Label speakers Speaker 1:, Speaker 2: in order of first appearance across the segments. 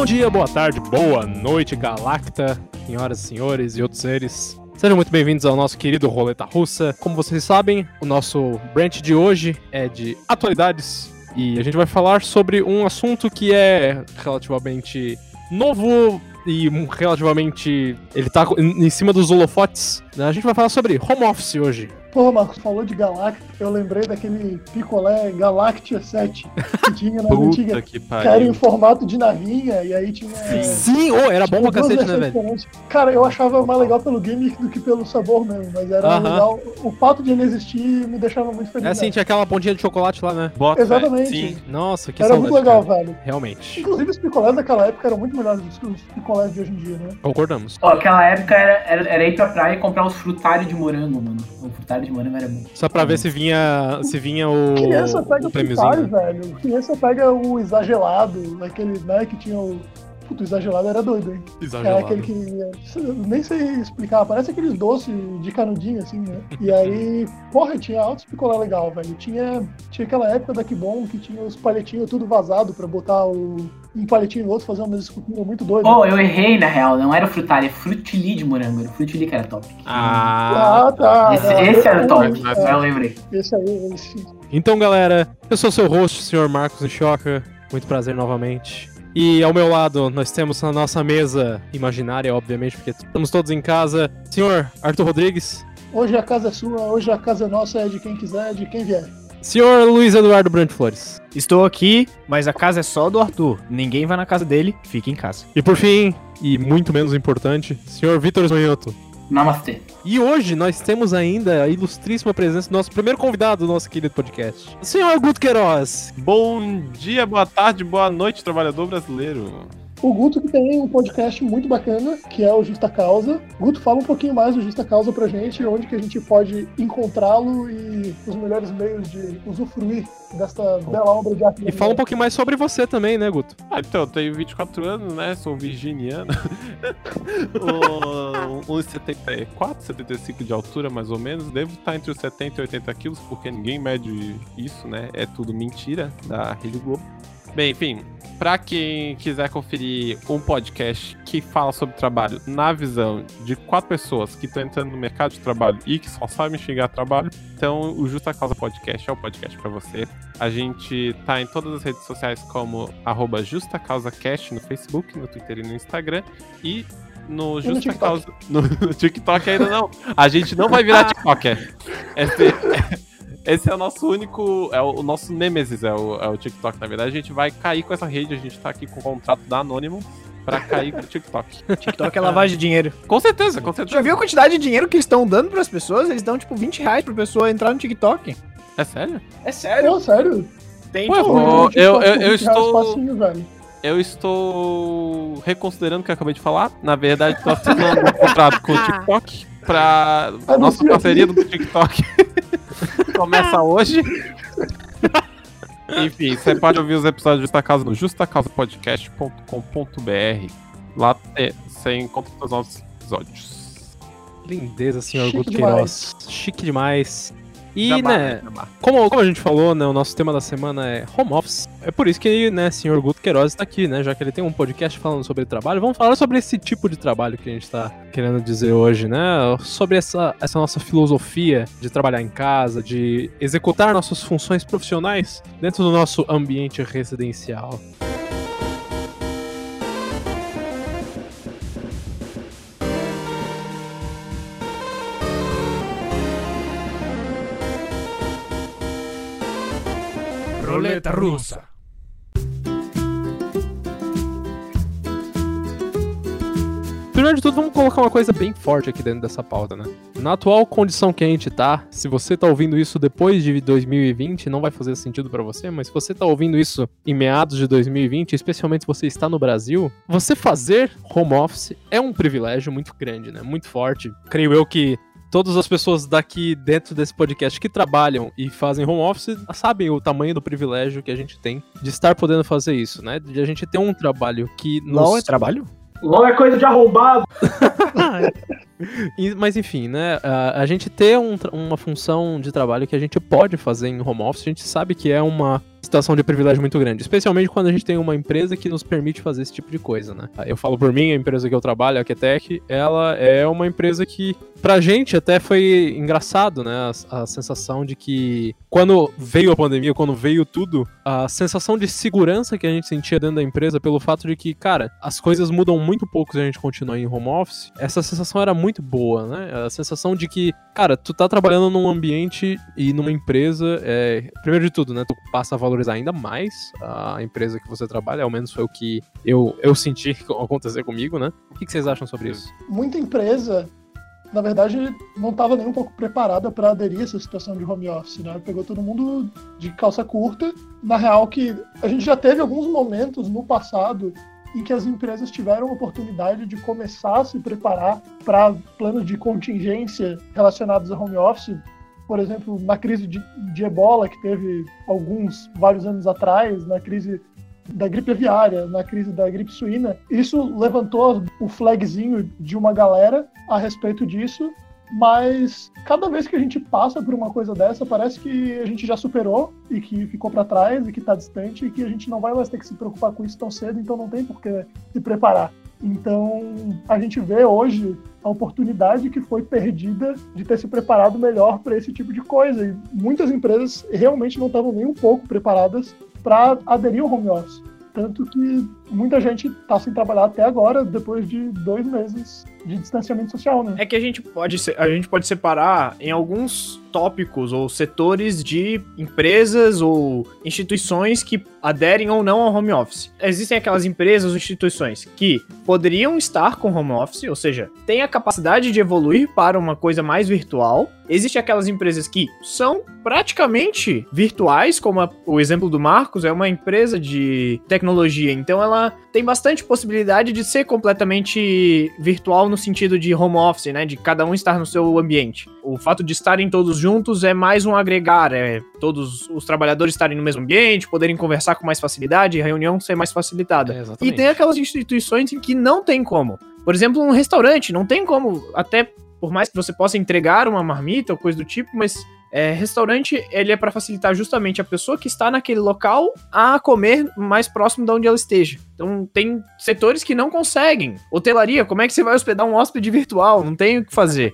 Speaker 1: Bom dia, boa tarde, boa noite, Galacta, senhoras e senhores e outros seres. Sejam muito bem-vindos ao nosso querido Roleta Russa. Como vocês sabem, o nosso branch de hoje é de atualidades e a gente vai falar sobre um assunto que é relativamente novo e relativamente. Ele tá em cima dos holofotes. Né? A gente vai falar sobre home office hoje.
Speaker 2: Pô, Marcos, falou de Galacta, eu lembrei daquele picolé Galactia 7 que tinha na antiga. Que, que era em formato de navinha, e aí tinha.
Speaker 1: Sim, Sim oh, era bom pra cacete, né, velho?
Speaker 2: Cara, eu achava mais legal pelo game do que pelo sabor mesmo, mas era uh -huh. legal. O fato de ele existir me deixava muito feliz.
Speaker 1: É assim, tinha aquela pontinha de chocolate lá, né?
Speaker 2: Bota, Exatamente.
Speaker 1: Sim. Nossa, que
Speaker 2: Era saudade, muito legal, cara. velho.
Speaker 1: Realmente.
Speaker 2: Inclusive, os picolés daquela época eram muito melhores do que os picolés de hoje em dia, né?
Speaker 1: Concordamos.
Speaker 3: Ó, aquela época era, era, era ir pra praia e comprar uns frutários de morango, mano. O frutário morango era bom.
Speaker 1: Só pra ver se vinha, se vinha o.
Speaker 2: Criança pega
Speaker 1: o prêmiozinho.
Speaker 2: velho. Criança pega o exagerado, aquele, né, que tinha o. Puto, o exagerado era doido, hein?
Speaker 1: Exagerado.
Speaker 2: Era aquele que. Nem sei explicar, parece aqueles doces de canudinho, assim, né? E aí, porra, tinha altos picolé legal, velho. Tinha, tinha aquela época da Bom que tinha os palhetinhos tudo vazado pra botar o, um palitinho no outro, fazer uma escultura muito doida.
Speaker 3: Oh, eu errei, na real. Não era frutari, é frutili de morango. Era frutili que era top.
Speaker 1: Ah,
Speaker 2: ah tá.
Speaker 3: Esse, não, esse era top, mas é, eu lembrei.
Speaker 2: Esse aí, esse.
Speaker 1: Então, galera, eu sou seu host, o senhor Marcos Nchoca. Muito prazer novamente. E ao meu lado, nós temos na nossa mesa imaginária, obviamente, porque estamos todos em casa, senhor Arthur Rodrigues.
Speaker 2: Hoje a casa é sua, hoje a casa nossa é de quem quiser, de quem vier.
Speaker 1: Senhor Luiz Eduardo Brandt Flores.
Speaker 4: Estou aqui, mas a casa é só do Arthur. Ninguém vai na casa dele, fique em casa.
Speaker 1: E por fim, e muito menos importante, senhor Vitor Zonhoto.
Speaker 3: Namastê.
Speaker 1: E hoje nós temos ainda a ilustríssima presença do nosso primeiro convidado do nosso querido podcast, senhor Guto Queiroz.
Speaker 5: Bom dia, boa tarde, boa noite, trabalhador brasileiro.
Speaker 2: O Guto que tem um podcast muito bacana, que é o Justa Causa. Guto, fala um pouquinho mais do Justa Causa pra gente, onde que a gente pode encontrá-lo e os melhores meios de usufruir dessa bela obra de arte.
Speaker 1: E fala um pouquinho mais sobre você também, né, Guto?
Speaker 5: Ah, então, eu tenho 24 anos, né? Sou virginiano. 1,74, 75 de altura, mais ou menos. Devo estar entre os 70 e 80 quilos, porque ninguém mede isso, né? É tudo mentira da Rede Globo. Bem, enfim, para quem quiser conferir um podcast que fala sobre trabalho na visão de quatro pessoas que estão entrando no mercado de trabalho e que só sabem xingar trabalho, então o Justa Causa Podcast é o podcast para você. A gente tá em todas as redes sociais como arroba JustaCausaCast no Facebook, no Twitter e no Instagram. E no Justa no Causa. No, no, TikTok ainda não. A gente não vai virar TikToker. Esse, esse é o nosso único. É o, o nosso Nemesis, é o, é o TikTok, na verdade. A gente vai cair com essa rede, a gente tá aqui com o contrato da Anônimo pra cair com o TikTok.
Speaker 4: TikTok é lavagem de dinheiro.
Speaker 5: Com certeza, com certeza.
Speaker 4: Já viu a quantidade de dinheiro que eles estão dando pras pessoas? Eles dão tipo 20 reais pra pessoa entrar no TikTok.
Speaker 5: É sério?
Speaker 4: É sério.
Speaker 2: Pô, sério?
Speaker 5: Tem, Pô, tipo, eu, eu, eu, eu estou. Eu estou reconsiderando o que eu acabei de falar. Na verdade, estou assinando um contrato com o TikTok pra nossa parceria do TikTok. Começa hoje. Enfim, você pode ouvir os episódios de Justa Causa no justacausapodcast.com.br. Lá você encontra os nossos episódios.
Speaker 1: Lindeza, senhor Guto Queiroz. Chique demais. E, Jabá, né, como, como a gente falou, né, o nosso tema da semana é home office. É por isso que, né, senhor Guto Queiroz está aqui, né, já que ele tem um podcast falando sobre trabalho. Vamos falar sobre esse tipo de trabalho que a gente está querendo dizer hoje, né, sobre essa, essa nossa filosofia de trabalhar em casa, de executar nossas funções profissionais dentro do nosso ambiente residencial.
Speaker 6: Roleta russa.
Speaker 1: Primeiro de tudo, vamos colocar uma coisa bem forte aqui dentro dessa pauta, né? Na atual condição que a gente tá, se você tá ouvindo isso depois de 2020, não vai fazer sentido para você, mas se você tá ouvindo isso em meados de 2020, especialmente se você está no Brasil, você fazer home office é um privilégio muito grande, né? Muito forte. Creio eu que todas as pessoas daqui dentro desse podcast que trabalham e fazem home office sabem o tamanho do privilégio que a gente tem de estar podendo fazer isso, né? De a gente ter um trabalho que
Speaker 4: nos... Não é trabalho?
Speaker 2: Não é coisa de arrombado.
Speaker 1: Mas enfim, né? A, gente ter um uma função de trabalho que a gente pode fazer em home office, a gente sabe que é uma situação de privilégio muito grande. Especialmente quando a gente tem uma empresa que nos permite fazer esse tipo de coisa, né? Eu falo por mim, a empresa que eu trabalho, a Ketec, ela é uma empresa que, pra gente, até foi engraçado, né? A, a sensação de que quando veio a pandemia, quando veio tudo, a sensação de segurança que a gente sentia dentro da empresa pelo fato de que, cara, as coisas mudam muito pouco se a gente continuar em home office, essa sensação era muito boa, né? A sensação de que, cara, tu tá trabalhando num ambiente e numa empresa, é, primeiro de tudo, né? Tu passa a valorizar ainda mais a empresa que você trabalha, ao menos foi o que eu, eu senti acontecer comigo, né? O que, vocês acham sobre isso?
Speaker 2: Muita empresa, na verdade, não estava nem um pouco preparada para aderir a essa situação de home office, né? Pegou todo mundo de calça curta. Na real, que a gente já teve alguns momentos no passado em que as empresas tiveram a oportunidade de começar a se preparar para planos de contingência relacionados a home office. Por exemplo, na crise de, de ebola que teve alguns, vários anos atrás, na crise da gripe aviária, na crise da gripe suína, isso levantou o flagzinho de uma galera a respeito disso, mas cada vez que a gente passa por uma coisa dessa, parece que a gente já superou e que ficou para trás e que está distante e que a gente não vai mais ter que se preocupar com isso tão cedo, então não tem por que se preparar. Então, a gente vê hoje a oportunidade que foi perdida de ter se preparado melhor para esse tipo de coisa. E muitas empresas realmente não estavam nem um pouco preparadas para aderir ao home office. Tanto que muita gente está sem trabalhar até agora, depois de dois meses de distanciamento social, né?
Speaker 4: É que a gente pode a gente pode separar em alguns tópicos ou setores de empresas ou instituições que aderem ou não ao home office. Existem aquelas empresas ou instituições que poderiam estar com home office, ou seja, têm a capacidade de evoluir para uma coisa mais virtual. Existem aquelas empresas que são praticamente virtuais, como a- o exemplo do Marcos, é uma empresa de tecnologia, então ela tem bastante possibilidade de ser completamente virtual no sentido de home office, né? De cada um estar no seu ambiente. O fato de estarem todos juntos é mais um agregar, é todos os trabalhadores estarem no mesmo ambiente, poderem conversar com mais facilidade, reunião ser mais facilitada.
Speaker 1: É,
Speaker 4: E tem aquelas instituições em que não tem como. Por exemplo, um restaurante, não tem como, até por mais que você possa entregar uma marmita ou coisa do tipo, mas é, restaurante, ele é para facilitar justamente a pessoa que está naquele local a comer mais próximo de onde ela esteja. Então, tem setores que não conseguem. Hotelaria, como é que você vai hospedar um hóspede virtual? Não tem o que fazer.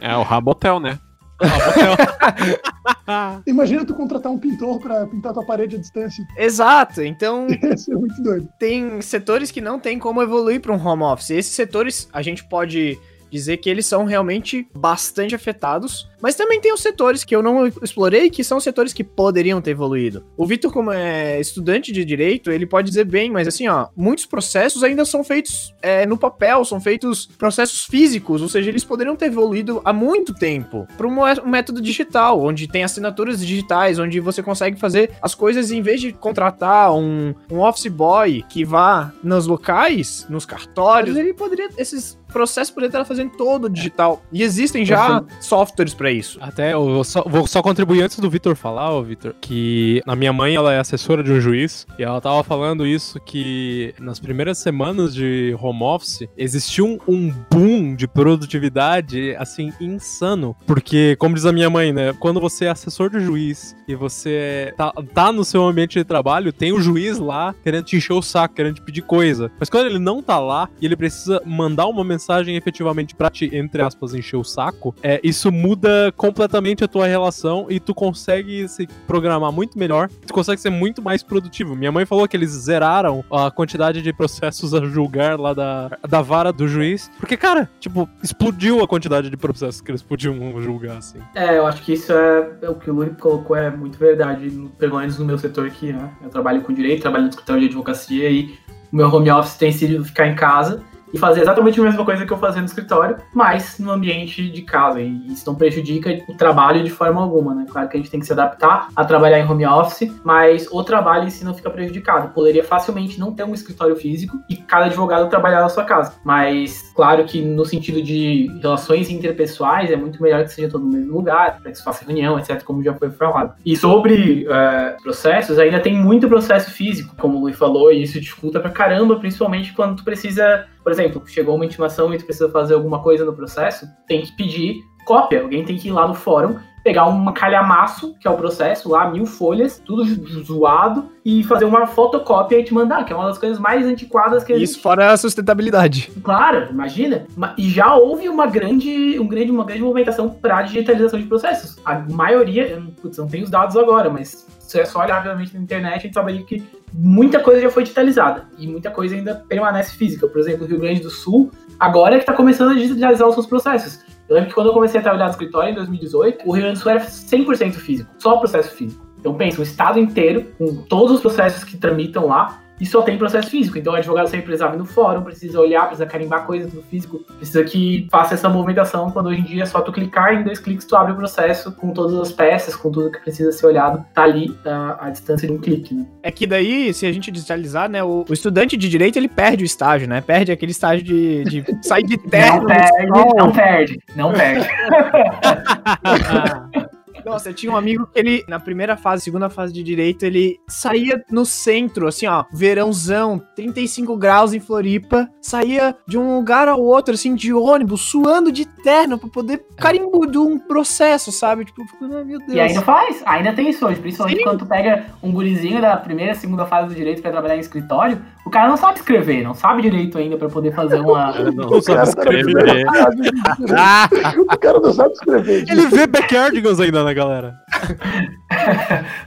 Speaker 5: É o Rabotel, né?
Speaker 2: Imagina tu contratar um pintor para pintar tua parede à distância.
Speaker 4: Exato, então
Speaker 2: Ia ser muito doido.
Speaker 4: tem setores que não tem como evoluir para um home office. Esses setores a gente pode dizer que eles são realmente bastante afetados, mas também tem os setores que eu não explorei que são setores que poderiam ter evoluído. O Vitor, como é estudante de direito, ele pode dizer bem, mas assim, ó, muitos processos ainda são feitos é, no papel, são feitos processos físicos, ou seja, eles poderiam ter evoluído há muito tempo para um mé- método digital, onde tem assinaturas digitais, onde você consegue fazer as coisas em vez de contratar um, um office boy que vá nos locais, nos cartórios, ele poderia esses processos poderiam estar fazendo todo digital. E existem já softwares para isso.
Speaker 1: Até eu vou só, vou só contribuir antes do Vitor falar, ô Vitor, que a minha mãe ela é assessora de um juiz e ela tava falando isso que nas primeiras semanas de home office existiu um, um boom de produtividade assim insano, porque como diz a minha mãe, né, quando você é assessor de juiz e você tá, tá no seu ambiente de trabalho, tem o juiz lá querendo te encher o saco, querendo te pedir coisa. Mas quando ele não tá lá e ele precisa mandar uma mensagem efetivamente pra te, entre aspas, encher o saco, é, isso muda completamente a tua relação e tu consegue se programar muito melhor, tu consegue ser muito mais produtivo. Minha mãe falou que eles zeraram a quantidade de processos a julgar lá da, da vara do juiz, porque, cara, tipo, explodiu a quantidade de processos que eles podiam julgar, assim.
Speaker 3: É, eu acho que isso é, é o que o Luri colocou, é muito verdade, pelo menos no meu setor aqui, né? Eu trabalho com direito, trabalho no escritório de advocacia e o meu home office tem sido ficar em casa e fazer exatamente a mesma coisa que eu fazia no escritório, mas no ambiente de casa. E isso não prejudica o trabalho de forma alguma, né? Claro que a gente tem que se adaptar a trabalhar em home office, mas o trabalho em si não fica prejudicado. Poderia facilmente não ter um escritório físico e cada advogado trabalhar na sua casa. Mas, claro que no sentido de relações interpessoais, é muito melhor que seja todo no mesmo lugar, para que se faça reunião, etc., como já foi falado. E sobre é, processos, ainda tem muito processo físico, como o Luiz falou, e isso dificulta pra caramba, principalmente quando tu precisa Por exemplo, chegou uma intimação e tu precisa fazer alguma coisa no processo, tem que pedir cópia. Alguém tem que ir lá no fórum, pegar um calhamaço, que é o processo lá, mil folhas, tudo zoado, e fazer uma fotocópia e te mandar, que é uma das coisas mais antiquadas que
Speaker 4: Isso
Speaker 3: existe.
Speaker 4: fora a sustentabilidade.
Speaker 3: Claro, imagina. Ma- E já houve uma grande, um grande, uma grande movimentação para digitalização de processos. A maioria, putz, não tenho os dados agora, mas é só olhar realmente na internet, a gente sabe que muita coisa já foi digitalizada e muita coisa ainda permanece física. Por exemplo, o Rio Grande do Sul, agora é que está começando a digitalizar os seus processos. Eu lembro que quando eu comecei a trabalhar no escritório em 2018, o Rio Grande do Sul era 100% físico, só processo físico. Então pensa, o estado inteiro, com todos os processos que tramitam lá, e só tem processo físico. Então o advogado sempre precisava ir no fórum, precisa olhar, precisa carimbar coisas no físico, precisa que faça essa movimentação, quando hoje em dia é só tu clicar em dois cliques tu abre o processo com todas as peças, com tudo que precisa ser olhado, tá ali a, a distância de um clique, né?
Speaker 4: É que daí, se a gente digitalizar, né, o, o estudante de direito, ele perde o estágio, né? Perde aquele estágio de, de sair de terno.
Speaker 3: Não perde, não perde, não perde.
Speaker 4: Nossa, eu tinha um amigo que ele, na primeira fase, segunda fase de direito, ele saía no centro, assim, ó, verãozão, 35 graus em Floripa, saía de um lugar ao outro, assim, de ônibus, suando de terno pra poder carimbo de um processo, sabe? Tipo, eu fico, "Ah, meu Deus.
Speaker 3: E ainda faz, ainda tem isso hoje, principalmente
Speaker 4: Sim.
Speaker 3: quando tu pega um gurizinho da primeira, segunda fase do direito pra trabalhar em escritório, o cara não sabe escrever, não sabe direito ainda pra poder fazer uma.
Speaker 5: Não
Speaker 2: O cara
Speaker 5: sabe
Speaker 2: na
Speaker 5: escrever.
Speaker 2: direito. O cara não sabe escrever.
Speaker 1: Ele vê backyardigans ainda, né, galera?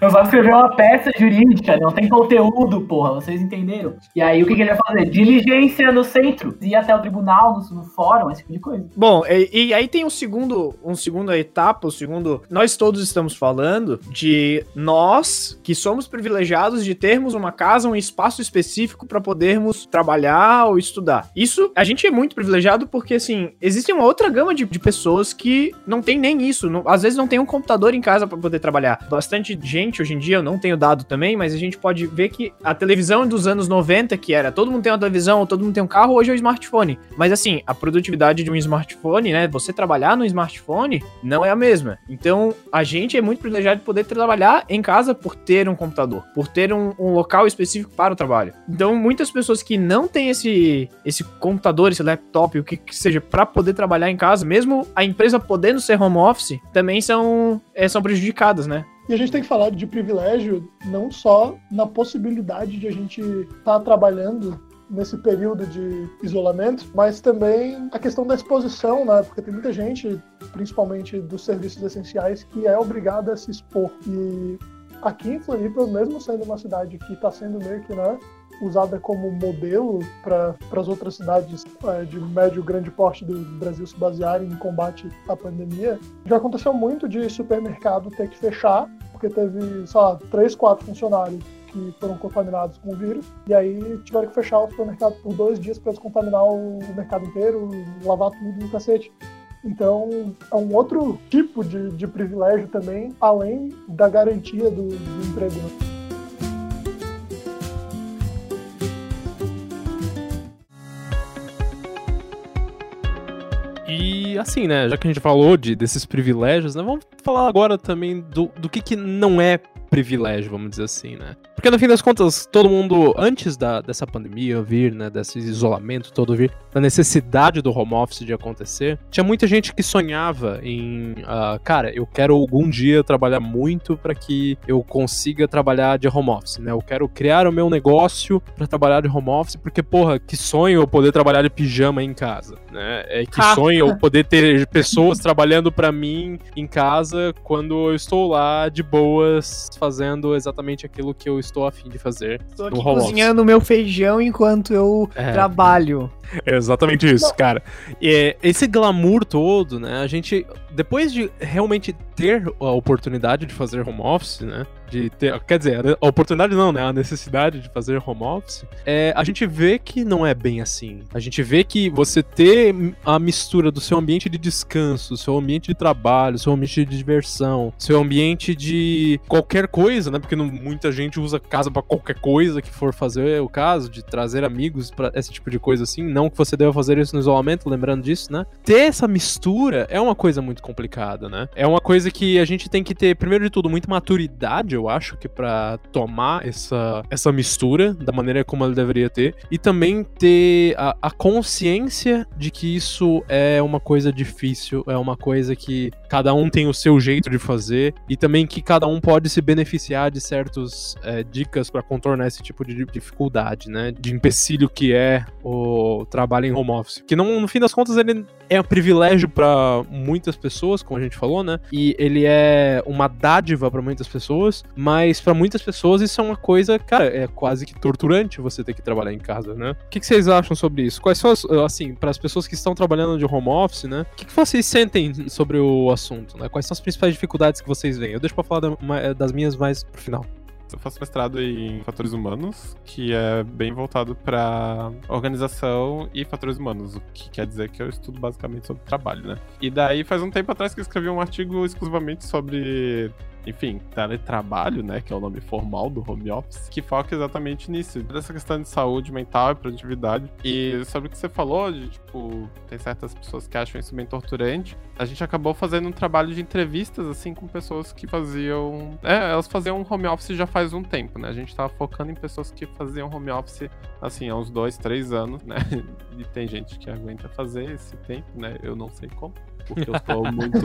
Speaker 3: Não sabe escrever uma peça jurídica, não tem conteúdo, porra, vocês entenderam? E aí o que, que ele vai fazer? Diligência no centro, ir até o tribunal, no, no fórum, esse tipo de coisa.
Speaker 4: Bom, e, e aí tem um segundo, um segunda etapa, o segundo. Nós todos estamos falando de nós que somos privilegiados de termos uma casa, um espaço específico para podermos trabalhar ou estudar. Isso a gente é muito privilegiado porque assim existe uma outra gama de, de pessoas que não tem nem isso, não- às vezes não tem um computador em casa para poder trabalhar. Bastante gente hoje em dia, eu não tenho dado também, mas a gente pode ver que a televisão dos anos 90 que era todo mundo tem uma televisão, todo mundo tem um carro, hoje é o smartphone. Mas assim, a produtividade de um smartphone, né? Você trabalhar no smartphone não é a mesma. Então, a gente é muito privilegiado de poder trabalhar em casa por ter um computador, por ter um, um local específico para o trabalho. Então, muitas pessoas que não têm esse, esse computador, esse laptop, o que, que seja, para poder trabalhar em casa, mesmo a empresa podendo ser home office, também são, é, são prejudicadas, né?
Speaker 2: E a gente tem que falar de privilégio não só na possibilidade de a gente estar trabalhando nesse período de isolamento, mas também a questão da exposição, né? Porque tem muita gente, principalmente dos serviços essenciais, que é obrigada a se expor. E aqui em Floripa, mesmo sendo uma cidade que está sendo meio que, né? Usada como modelo para as outras cidades é, de médio grande porte do Brasil se basearem no combate à pandemia, já aconteceu muito de supermercado ter que fechar, porque teve, sei lá, três, quatro funcionários que foram contaminados com o vírus, e aí tiveram que fechar o supermercado por dois dias para descontaminar o mercado inteiro, lavar tudo no cacete. Então, é um outro tipo de, de privilégio também, além da garantia do, do emprego.
Speaker 1: E assim, né, já que a gente falou de, desses privilégios, né, vamos falar agora também do, do que, que não é privilégio, vamos dizer assim, né? Porque no fim das contas, todo mundo, antes da, dessa pandemia vir, né, desse isolamento todo vir, da necessidade do home office de acontecer, tinha muita gente que sonhava em, ah, cara, eu quero algum dia trabalhar muito para que eu consiga trabalhar de home office, né? Eu quero criar o meu negócio para trabalhar de home office, porque, porra, que sonho eu poder trabalhar de pijama em casa, né? É que
Speaker 4: Ah.
Speaker 1: sonho eu poder ter pessoas trabalhando para mim em casa quando eu estou lá de boas fazendo exatamente aquilo que eu estou afim de fazer no
Speaker 4: aqui cozinhando meu feijão enquanto eu
Speaker 1: É.
Speaker 4: trabalho.
Speaker 1: É exatamente isso, cara. E, esse glamour todo, né? A gente, depois de realmente ter a oportunidade de fazer home office, né? De ter, quer dizer, a oportunidade não, né? A necessidade de fazer home office, é, a gente vê que não é bem assim. A gente vê que você ter a mistura do seu ambiente de descanso, seu ambiente de trabalho, seu ambiente de diversão, seu ambiente de qualquer coisa, né? Porque não- muita gente usa casa pra qualquer coisa que for fazer o caso, de trazer amigos pra esse tipo de coisa assim. Não que você deva fazer isso no isolamento, lembrando disso, né? Ter essa mistura é uma coisa muito complicada, né? É uma coisa que a gente tem que ter, primeiro de tudo, muita maturidade, eu acho, que pra tomar essa, essa mistura da maneira como ela deveria ter, e também ter a, a consciência de que isso é uma coisa difícil, é uma coisa que cada um tem o seu jeito de fazer, e também que cada um pode se beneficiar de certas é, dicas pra contornar esse tipo de dificuldade, né? De empecilho que é o trabalho em home office. Que não, no fim das contas ele é um privilégio pra muitas pessoas, como a gente falou, né? E ele é uma dádiva pra muitas pessoas, mas pra muitas pessoas isso é uma coisa, cara, é quase que torturante você ter que trabalhar em casa, né? O que, que vocês acham sobre isso? Quais são as, assim, para as pessoas que estão trabalhando de home office, né? O que, que vocês sentem sobre o assunto, né? Quais são as principais dificuldades que vocês veem? Eu deixo pra falar da- das minhas mais pro final.
Speaker 5: Eu faço mestrado em fatores humanos, que é bem voltado para organização e fatores humanos, o que quer dizer que eu estudo basicamente sobre trabalho, né? E daí faz um tempo atrás que eu escrevi um artigo exclusivamente sobre enfim, teletrabalho, né, que é o nome formal do home office, que foca exatamente nisso, dessa questão de saúde mental e produtividade. E sobre o que você falou, de, tipo, tem certas pessoas que acham isso bem torturante, a gente acabou fazendo um trabalho de entrevistas, assim, com pessoas que faziam... É, elas faziam home office já faz um tempo, né, a gente tava focando em pessoas que faziam home office, assim, há uns dois, três anos, né, e tem gente que aguenta fazer esse tempo, né, eu não sei como porque eu sou muito,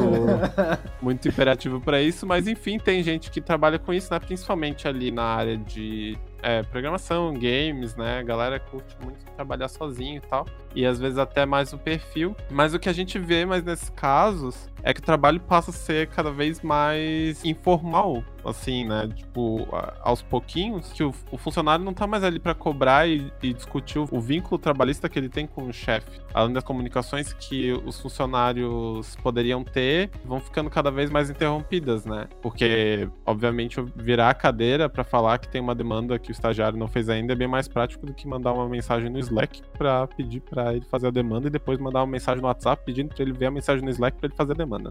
Speaker 5: muito imperativo para isso, mas enfim, tem gente que trabalha com isso, né? Principalmente ali na área de é, programação, games, né? A galera curte muito trabalhar sozinho e tal. E às vezes até mais o perfil. Mas o que a gente vê mais nesses casos é que o trabalho passa a ser cada vez mais informal, assim, né? Tipo, aos pouquinhos, que o, o funcionário não tá mais ali para cobrar e, e discutir o, o vínculo trabalhista que ele tem com o chefe. Além das comunicações que os funcionários poderiam ter, vão ficando cada vez mais interrompidas, né? Porque, obviamente, virar a cadeira para falar que tem uma demanda que o estagiário não fez ainda é bem mais prático do que mandar uma mensagem no Slack para pedir para ele fazer a demanda e depois mandar uma mensagem no WhatsApp pedindo para ele ver a mensagem no Slack para ele fazer a demanda. Né?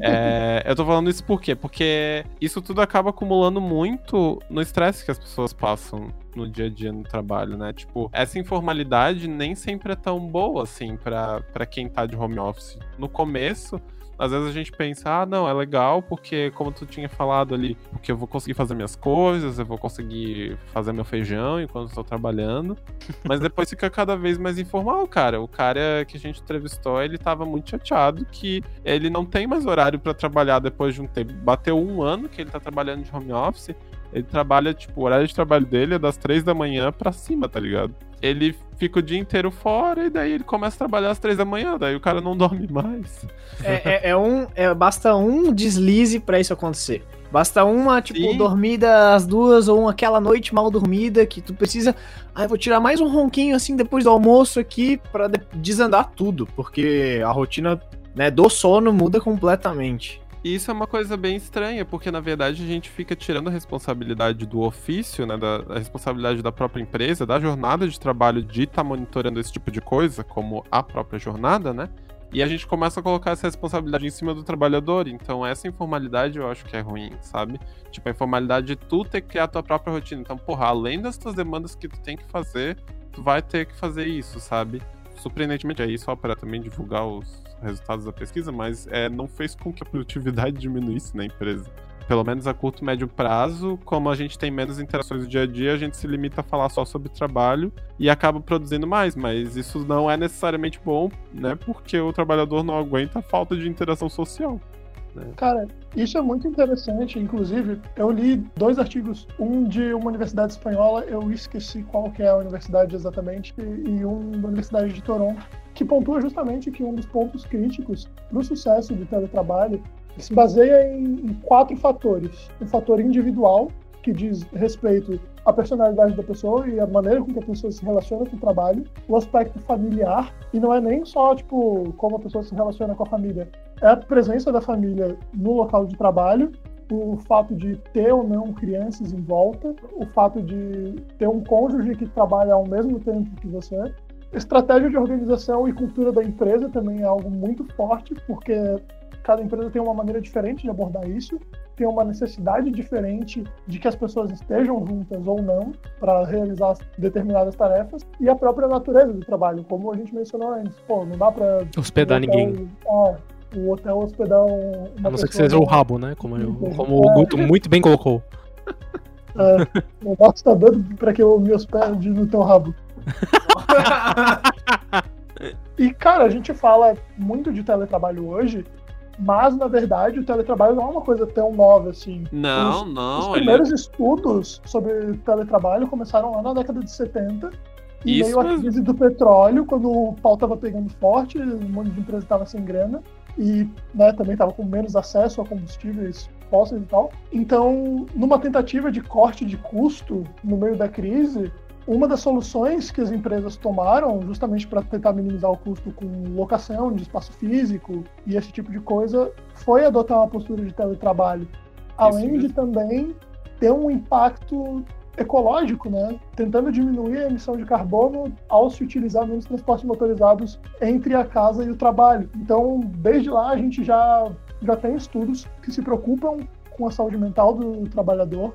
Speaker 5: É, eu tô falando isso por quê? Porque isso tudo acaba acumulando muito no estresse que as pessoas passam no dia a dia no trabalho, né? Tipo, essa informalidade nem sempre é tão boa, assim, pra quem tá de home office. No começo, às vezes a gente pensa, ah, não, é legal porque, como tu tinha falado ali, porque eu vou conseguir fazer minhas coisas, eu vou conseguir fazer meu feijão enquanto estou trabalhando. Mas depois fica cada vez mais informal, cara. O cara que a gente entrevistou, ele tava muito chateado que ele não tem mais horário pra trabalhar depois de um tempo. Bateu um ano que ele tá trabalhando de home office. Ele trabalha, tipo, o horário de trabalho dele é das três da manhã pra cima, tá ligado? Ele fica o dia inteiro fora e daí ele começa a trabalhar às três da manhã, daí o cara não dorme mais.
Speaker 4: É, é- é um. é- basta um deslize pra isso acontecer. Basta uma, tipo,
Speaker 5: Sim.
Speaker 4: dormida às duas, ou aquela noite mal dormida que tu precisa. Ah, eu vou tirar mais um ronquinho assim depois do almoço aqui pra de- desandar tudo, porque a rotina né, do sono muda completamente.
Speaker 5: E isso é uma coisa bem estranha, porque na verdade a gente fica tirando a responsabilidade do ofício, né, da a responsabilidade da própria empresa, da jornada de trabalho de estar monitorando esse tipo de coisa, como a própria jornada, né? E a gente começa a colocar essa responsabilidade em cima do trabalhador. Então essa informalidade eu acho que é ruim, sabe? Tipo, a informalidade de tu ter que criar a tua própria rotina. Então, porra, além das tuas demandas que tu tem que fazer, tu vai ter que fazer isso, sabe? Surpreendentemente, aí só para também divulgar os resultados da pesquisa, mas é, não fez com que a produtividade diminuísse na empresa. Pelo menos a curto e médio prazo, como a gente tem menos interações no dia a dia, a gente se limita a falar só sobre trabalho e acaba produzindo mais, mas isso não é necessariamente bom, né? Porque o trabalhador não aguenta a falta de interação social.
Speaker 2: Cara, isso é muito interessante. Inclusive, eu li dois artigos, um de uma universidade espanhola, eu esqueci qual que é a universidade exatamente, e um da Universidade de Toronto, que pontua justamente que um dos pontos críticos para o sucesso do teletrabalho se baseia em, em quatro fatores. O fator individual, que diz respeito à personalidade da pessoa e a maneira com que a pessoa se relaciona com o trabalho, o aspecto familiar, e não é nem só, tipo, como a pessoa se relaciona com a família, é a presença da família no local de trabalho, o fato de ter ou não crianças em volta, o fato de ter um cônjuge que trabalha ao mesmo tempo que você. Estratégia de organização e cultura da empresa também é algo muito forte, porque cada empresa tem uma maneira diferente de abordar isso, tem uma necessidade diferente de que as pessoas estejam juntas ou não para realizar determinadas tarefas e a própria natureza do trabalho, como a gente mencionou antes. Pô, não dá para
Speaker 1: Hospedar ninguém.
Speaker 2: É, o hotel hospedar um- uma
Speaker 1: A não ser que seja o rabo, né? Como, eu- como o Guto muito bem colocou.
Speaker 2: É, o Marcos tá doido pra que eu me hospede no teu rabo. E, cara, a gente fala muito de teletrabalho hoje, mas, na verdade, o teletrabalho não é uma coisa tão nova assim.
Speaker 5: Não,
Speaker 2: Os
Speaker 5: não. ele-
Speaker 2: primeiros estudos sobre teletrabalho começaram lá na década de 70. E
Speaker 5: Isso
Speaker 2: veio a crise do petróleo, quando o pau tava pegando forte, um monte de empresa tava sem grana. E né, também tava com menos acesso a combustíveis fósseis e tal. Então, numa tentativa de corte de custo no meio da crise, uma das soluções que as empresas tomaram, justamente para tentar minimizar o custo com locação de espaço físico e esse tipo de coisa, foi adotar uma postura de teletrabalho. Além de também ter um impacto ecológico, né? Tentando diminuir a emissão de carbono ao se utilizar menos transportes motorizados entre a casa e o trabalho. Então, desde lá a gente já já tem estudos que se preocupam com a saúde mental do trabalhador,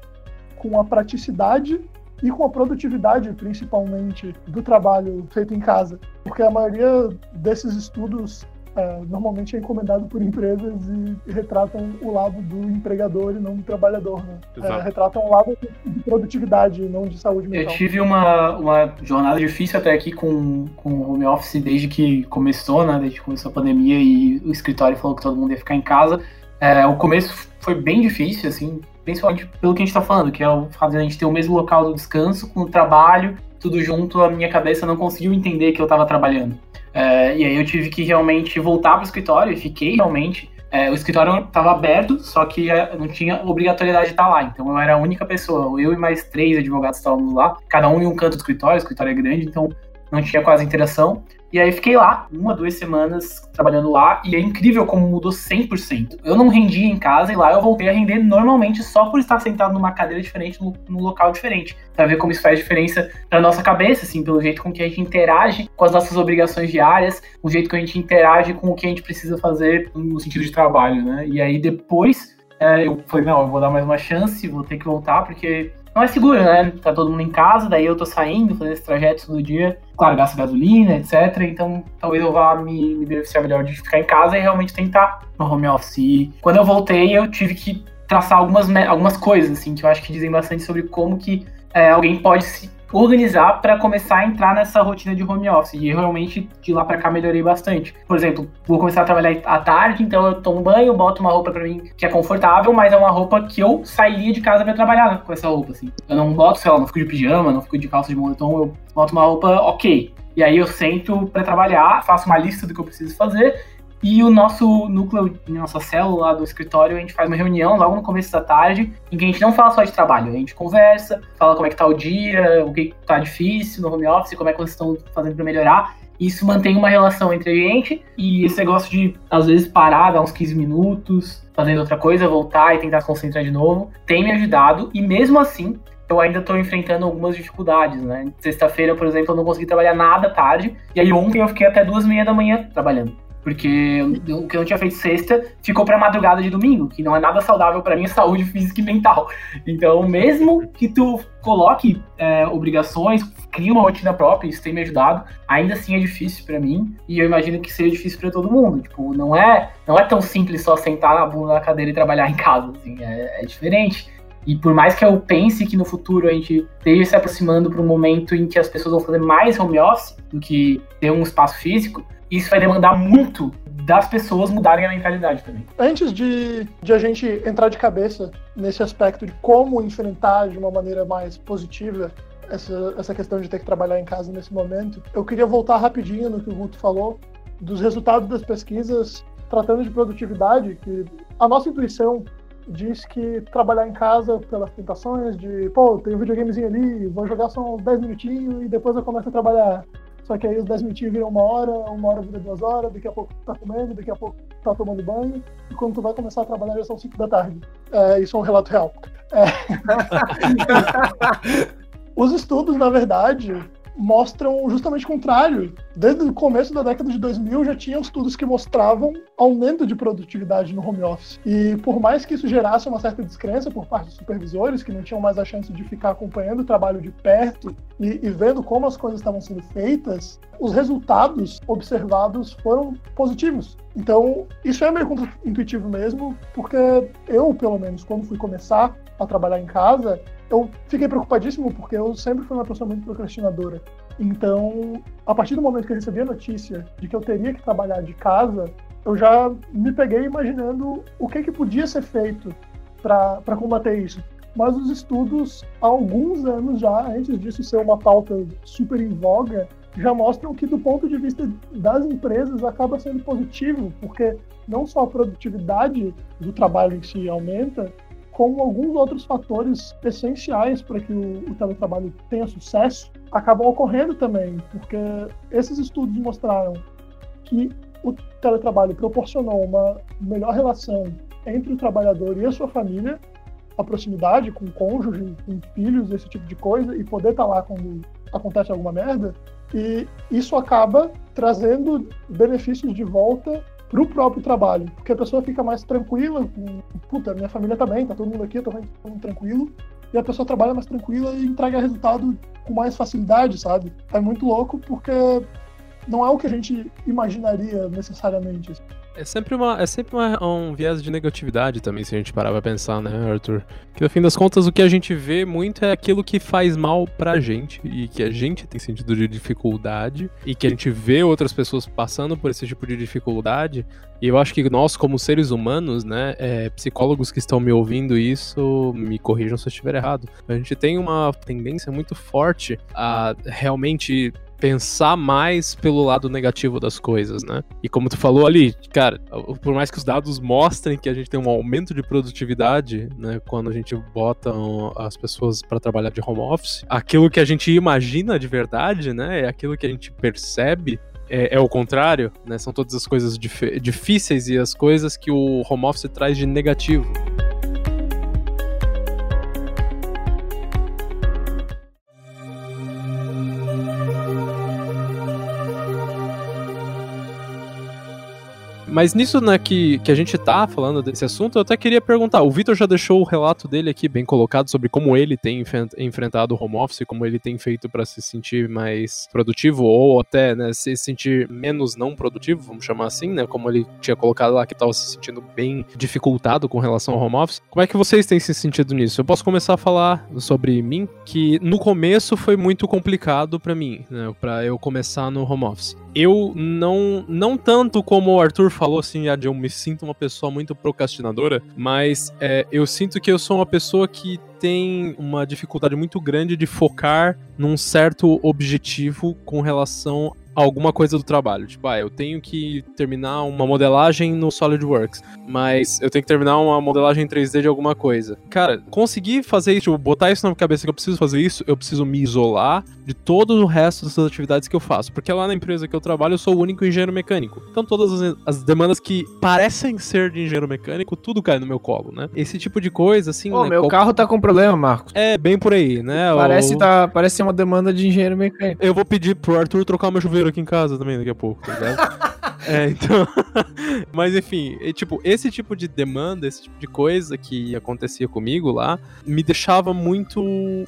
Speaker 2: com a praticidade e com a produtividade, principalmente, do trabalho feito em casa. Porque a maioria desses estudos é, normalmente é encomendado por empresas e retratam o lado do empregador e não do trabalhador. Né? É, retratam o lado de produtividade, não de saúde
Speaker 3: Eu
Speaker 2: mental.
Speaker 3: tive uma, uma jornada difícil até aqui com, com o home office desde que começou, né? Desde que começou a pandemia e o escritório falou que todo mundo ia ficar em casa. É, o começo foi bem difícil, assim, principalmente pelo que a gente tá falando, que é o fato de a gente ter o mesmo local do descanso com o trabalho, tudo junto, a minha cabeça não conseguiu entender que eu tava trabalhando. É, e aí eu tive que realmente voltar pro escritório e fiquei realmente. é, o escritório estava aberto, só que não tinha obrigatoriedade de estar lá. Então eu era a única pessoa. Eu e mais três advogados estávamos lá, cada um em um canto do escritório. O escritório é grande, então não tinha quase interação. E aí fiquei lá, uma, duas semanas trabalhando lá, e é incrível como mudou 100%. Eu não rendia em casa e lá eu voltei a render normalmente só por estar sentado numa cadeira diferente, num, num local diferente. Pra ver como isso faz diferença pra nossa cabeça, assim, pelo jeito com que a gente interage com as nossas obrigações diárias, o jeito que a gente interage com o que a gente precisa fazer no sentido de trabalho, né? E aí depois é, eu falei, não, eu vou dar mais uma chance, vou ter que voltar, porque não é seguro, né? Tá todo mundo em casa, daí eu tô saindo, fazendo esse trajeto todo dia. Claro, gasto gasolina, etc. Então, talvez eu vá me, me beneficiar melhor de ficar em casa e realmente tentar no home office. Quando eu voltei, eu tive que traçar algumas, algumas coisas, assim, que eu acho que dizem bastante sobre como que é, alguém pode se organizar para começar a entrar nessa rotina de home office. E realmente, de lá para cá, melhorei bastante. Por exemplo, vou começar a trabalhar à tarde, então eu tomo banho, boto uma roupa para mim que é confortável, mas é uma roupa que eu sairia de casa para trabalhar com essa roupa, assim. Eu não boto, sei lá, não fico de pijama, não fico de calça de moletom, eu boto uma roupa ok. E aí eu sento para trabalhar, faço uma lista do que eu preciso fazer e o nosso núcleo, nossa célula do escritório, a gente faz uma reunião logo no começo da tarde, em que a gente não fala só de trabalho, a gente conversa, fala como é que tá o dia, o que tá difícil no home office, como é que vocês estão fazendo para melhorar. Isso mantém uma relação entre a gente e esse negócio de, às vezes, parar, dar uns 15 minutos, fazendo outra coisa, voltar e tentar se concentrar de novo, tem me ajudado e mesmo assim eu ainda estou enfrentando algumas dificuldades, né? Sexta-feira, por exemplo, eu não consegui trabalhar nada tarde, e aí ontem eu fiquei até duas e meia da manhã trabalhando. Porque o que eu não tinha feito sexta ficou pra madrugada de domingo, que não é nada saudável pra minha saúde física e mental. Então, mesmo que tu coloque é, obrigações, crie uma rotina própria, isso tem me ajudado, ainda assim é difícil pra mim, e eu imagino que seja difícil pra todo mundo. Tipo, não é, não é tão simples só sentar na bunda na cadeira e trabalhar em casa, assim, é, é diferente. E por mais que eu pense que no futuro a gente esteja se aproximando para um momento em que as pessoas vão fazer mais home office do que ter um espaço físico, isso vai demandar muito das pessoas mudarem a mentalidade também.
Speaker 2: Antes de, de a gente entrar de cabeça nesse aspecto de como enfrentar de uma maneira mais positiva essa, essa questão de ter que trabalhar em casa nesse momento, eu queria voltar rapidinho no que o Guto falou, dos resultados das pesquisas tratando de produtividade, que a nossa intuição diz que trabalhar em casa pelas tentações de, pô, tem um videogamezinho ali, vou jogar só uns 10 minutinhos e depois eu começo a trabalhar. Só que aí os 10 minutinhos viram uma hora, uma hora vira duas horas, daqui a pouco tu tá comendo, daqui a pouco tu tá tomando banho, e quando tu vai começar a trabalhar já são 5 da tarde. É, isso é um relato real. É. Os estudos, na verdade, mostram justamente o contrário desde o começo da década de 2000 já tinha estudos que mostravam aumento de produtividade no home office. E por mais que isso gerasse uma certa descrença por parte dos supervisores, que não tinham mais a chance de ficar acompanhando o trabalho de perto e, e vendo como as coisas estavam sendo feitas, os resultados observados foram positivos. Então, isso é meio intuitivo mesmo, porque eu, pelo menos, quando fui começar a trabalhar em casa, eu fiquei preocupadíssimo porque eu sempre fui uma pessoa muito procrastinadora. Então, a partir do momento que eu recebi a notícia de que eu teria que trabalhar de casa, eu já me peguei imaginando o que, que podia ser feito para combater isso. Mas os estudos, há alguns anos já, antes disso ser uma pauta super em voga, já mostram que, do ponto de vista das empresas, acaba sendo positivo, porque não só a produtividade do trabalho em si aumenta, como alguns outros fatores essenciais para que o, o teletrabalho tenha sucesso acabam ocorrendo também, porque esses estudos mostraram que o teletrabalho proporcionou uma melhor relação entre o trabalhador e a sua família, a proximidade com o cônjuge, com filhos, esse tipo de coisa, e poder estar lá quando acontece alguma merda. E isso acaba trazendo benefícios de volta para o próprio trabalho, porque a pessoa fica mais tranquila, puta, minha família tá bem, tá todo mundo aqui, tô todo mundo tranquilo, e a pessoa trabalha mais tranquila e entrega resultado com mais facilidade, sabe? É muito louco porque não é o que a gente imaginaria necessariamente.
Speaker 1: É sempre, uma, é sempre uma, um viés de negatividade também, se a gente parar pra pensar, né, Arthur? Que no fim das contas o que a gente vê muito é aquilo que faz mal pra gente e que a gente tem sentido de dificuldade e que a gente vê outras pessoas passando por esse tipo de dificuldade. E eu acho que nós, como seres humanos, né, é, psicólogos que estão me ouvindo isso, me corrijam se eu estiver errado. A gente tem uma tendência muito forte a realmente pensar mais pelo lado negativo das coisas, né? E como tu falou ali, cara, por mais que os dados mostrem que a gente tem um aumento de produtividade, né, quando a gente bota as pessoas para trabalhar de home office, aquilo que a gente imagina de verdade, né, é aquilo que a gente percebe é, é, o contrário, né? São todas as coisas dif difíceis e as coisas que o home office traz de negativo. Mas nisso, né, que, que a gente tá falando desse assunto, eu até queria perguntar. O Vitor já deixou o relato dele aqui bem colocado sobre como ele tem enfrentado o home office, como ele tem feito para se sentir mais produtivo ou até, né, se sentir menos não produtivo, vamos chamar assim, né, como ele tinha colocado lá que tava se sentindo bem dificultado com relação ao home office. Como é que vocês têm se sentido nisso? Eu posso começar a falar sobre mim, que no começo foi muito complicado para mim, né, para eu começar no home office. Eu não, não tanto como o Arthur falou assim, ah, eu me sinto uma pessoa muito procrastinadora, mas é, eu sinto que eu sou uma pessoa que tem uma dificuldade muito grande de focar num certo objetivo com relação alguma coisa do trabalho. Tipo, ah, eu tenho que terminar uma modelagem no SolidWorks, mas eu tenho que terminar uma modelagem 3D de alguma coisa. Cara, conseguir fazer isso, tipo, botar isso na minha cabeça que eu preciso fazer isso, eu preciso me isolar de todo o resto dessas atividades que eu faço. Porque lá na empresa que eu trabalho, eu sou o único engenheiro mecânico. Então todas as, as demandas que parecem ser de engenheiro mecânico, tudo cai no meu colo, né? Esse tipo de coisa, assim.
Speaker 4: Pô,
Speaker 1: né,
Speaker 4: meu qual... carro tá com problema, Marcos.
Speaker 1: É, bem por aí, né?
Speaker 4: Parece, o... tá, parece ser uma demanda de engenheiro mecânico.
Speaker 1: Eu vou pedir pro Arthur trocar meu chuveiro aqui em casa também daqui a pouco, tá ligado? é, então. Mas enfim, e, tipo, esse tipo de demanda, esse tipo de coisa que acontecia comigo lá, me deixava muito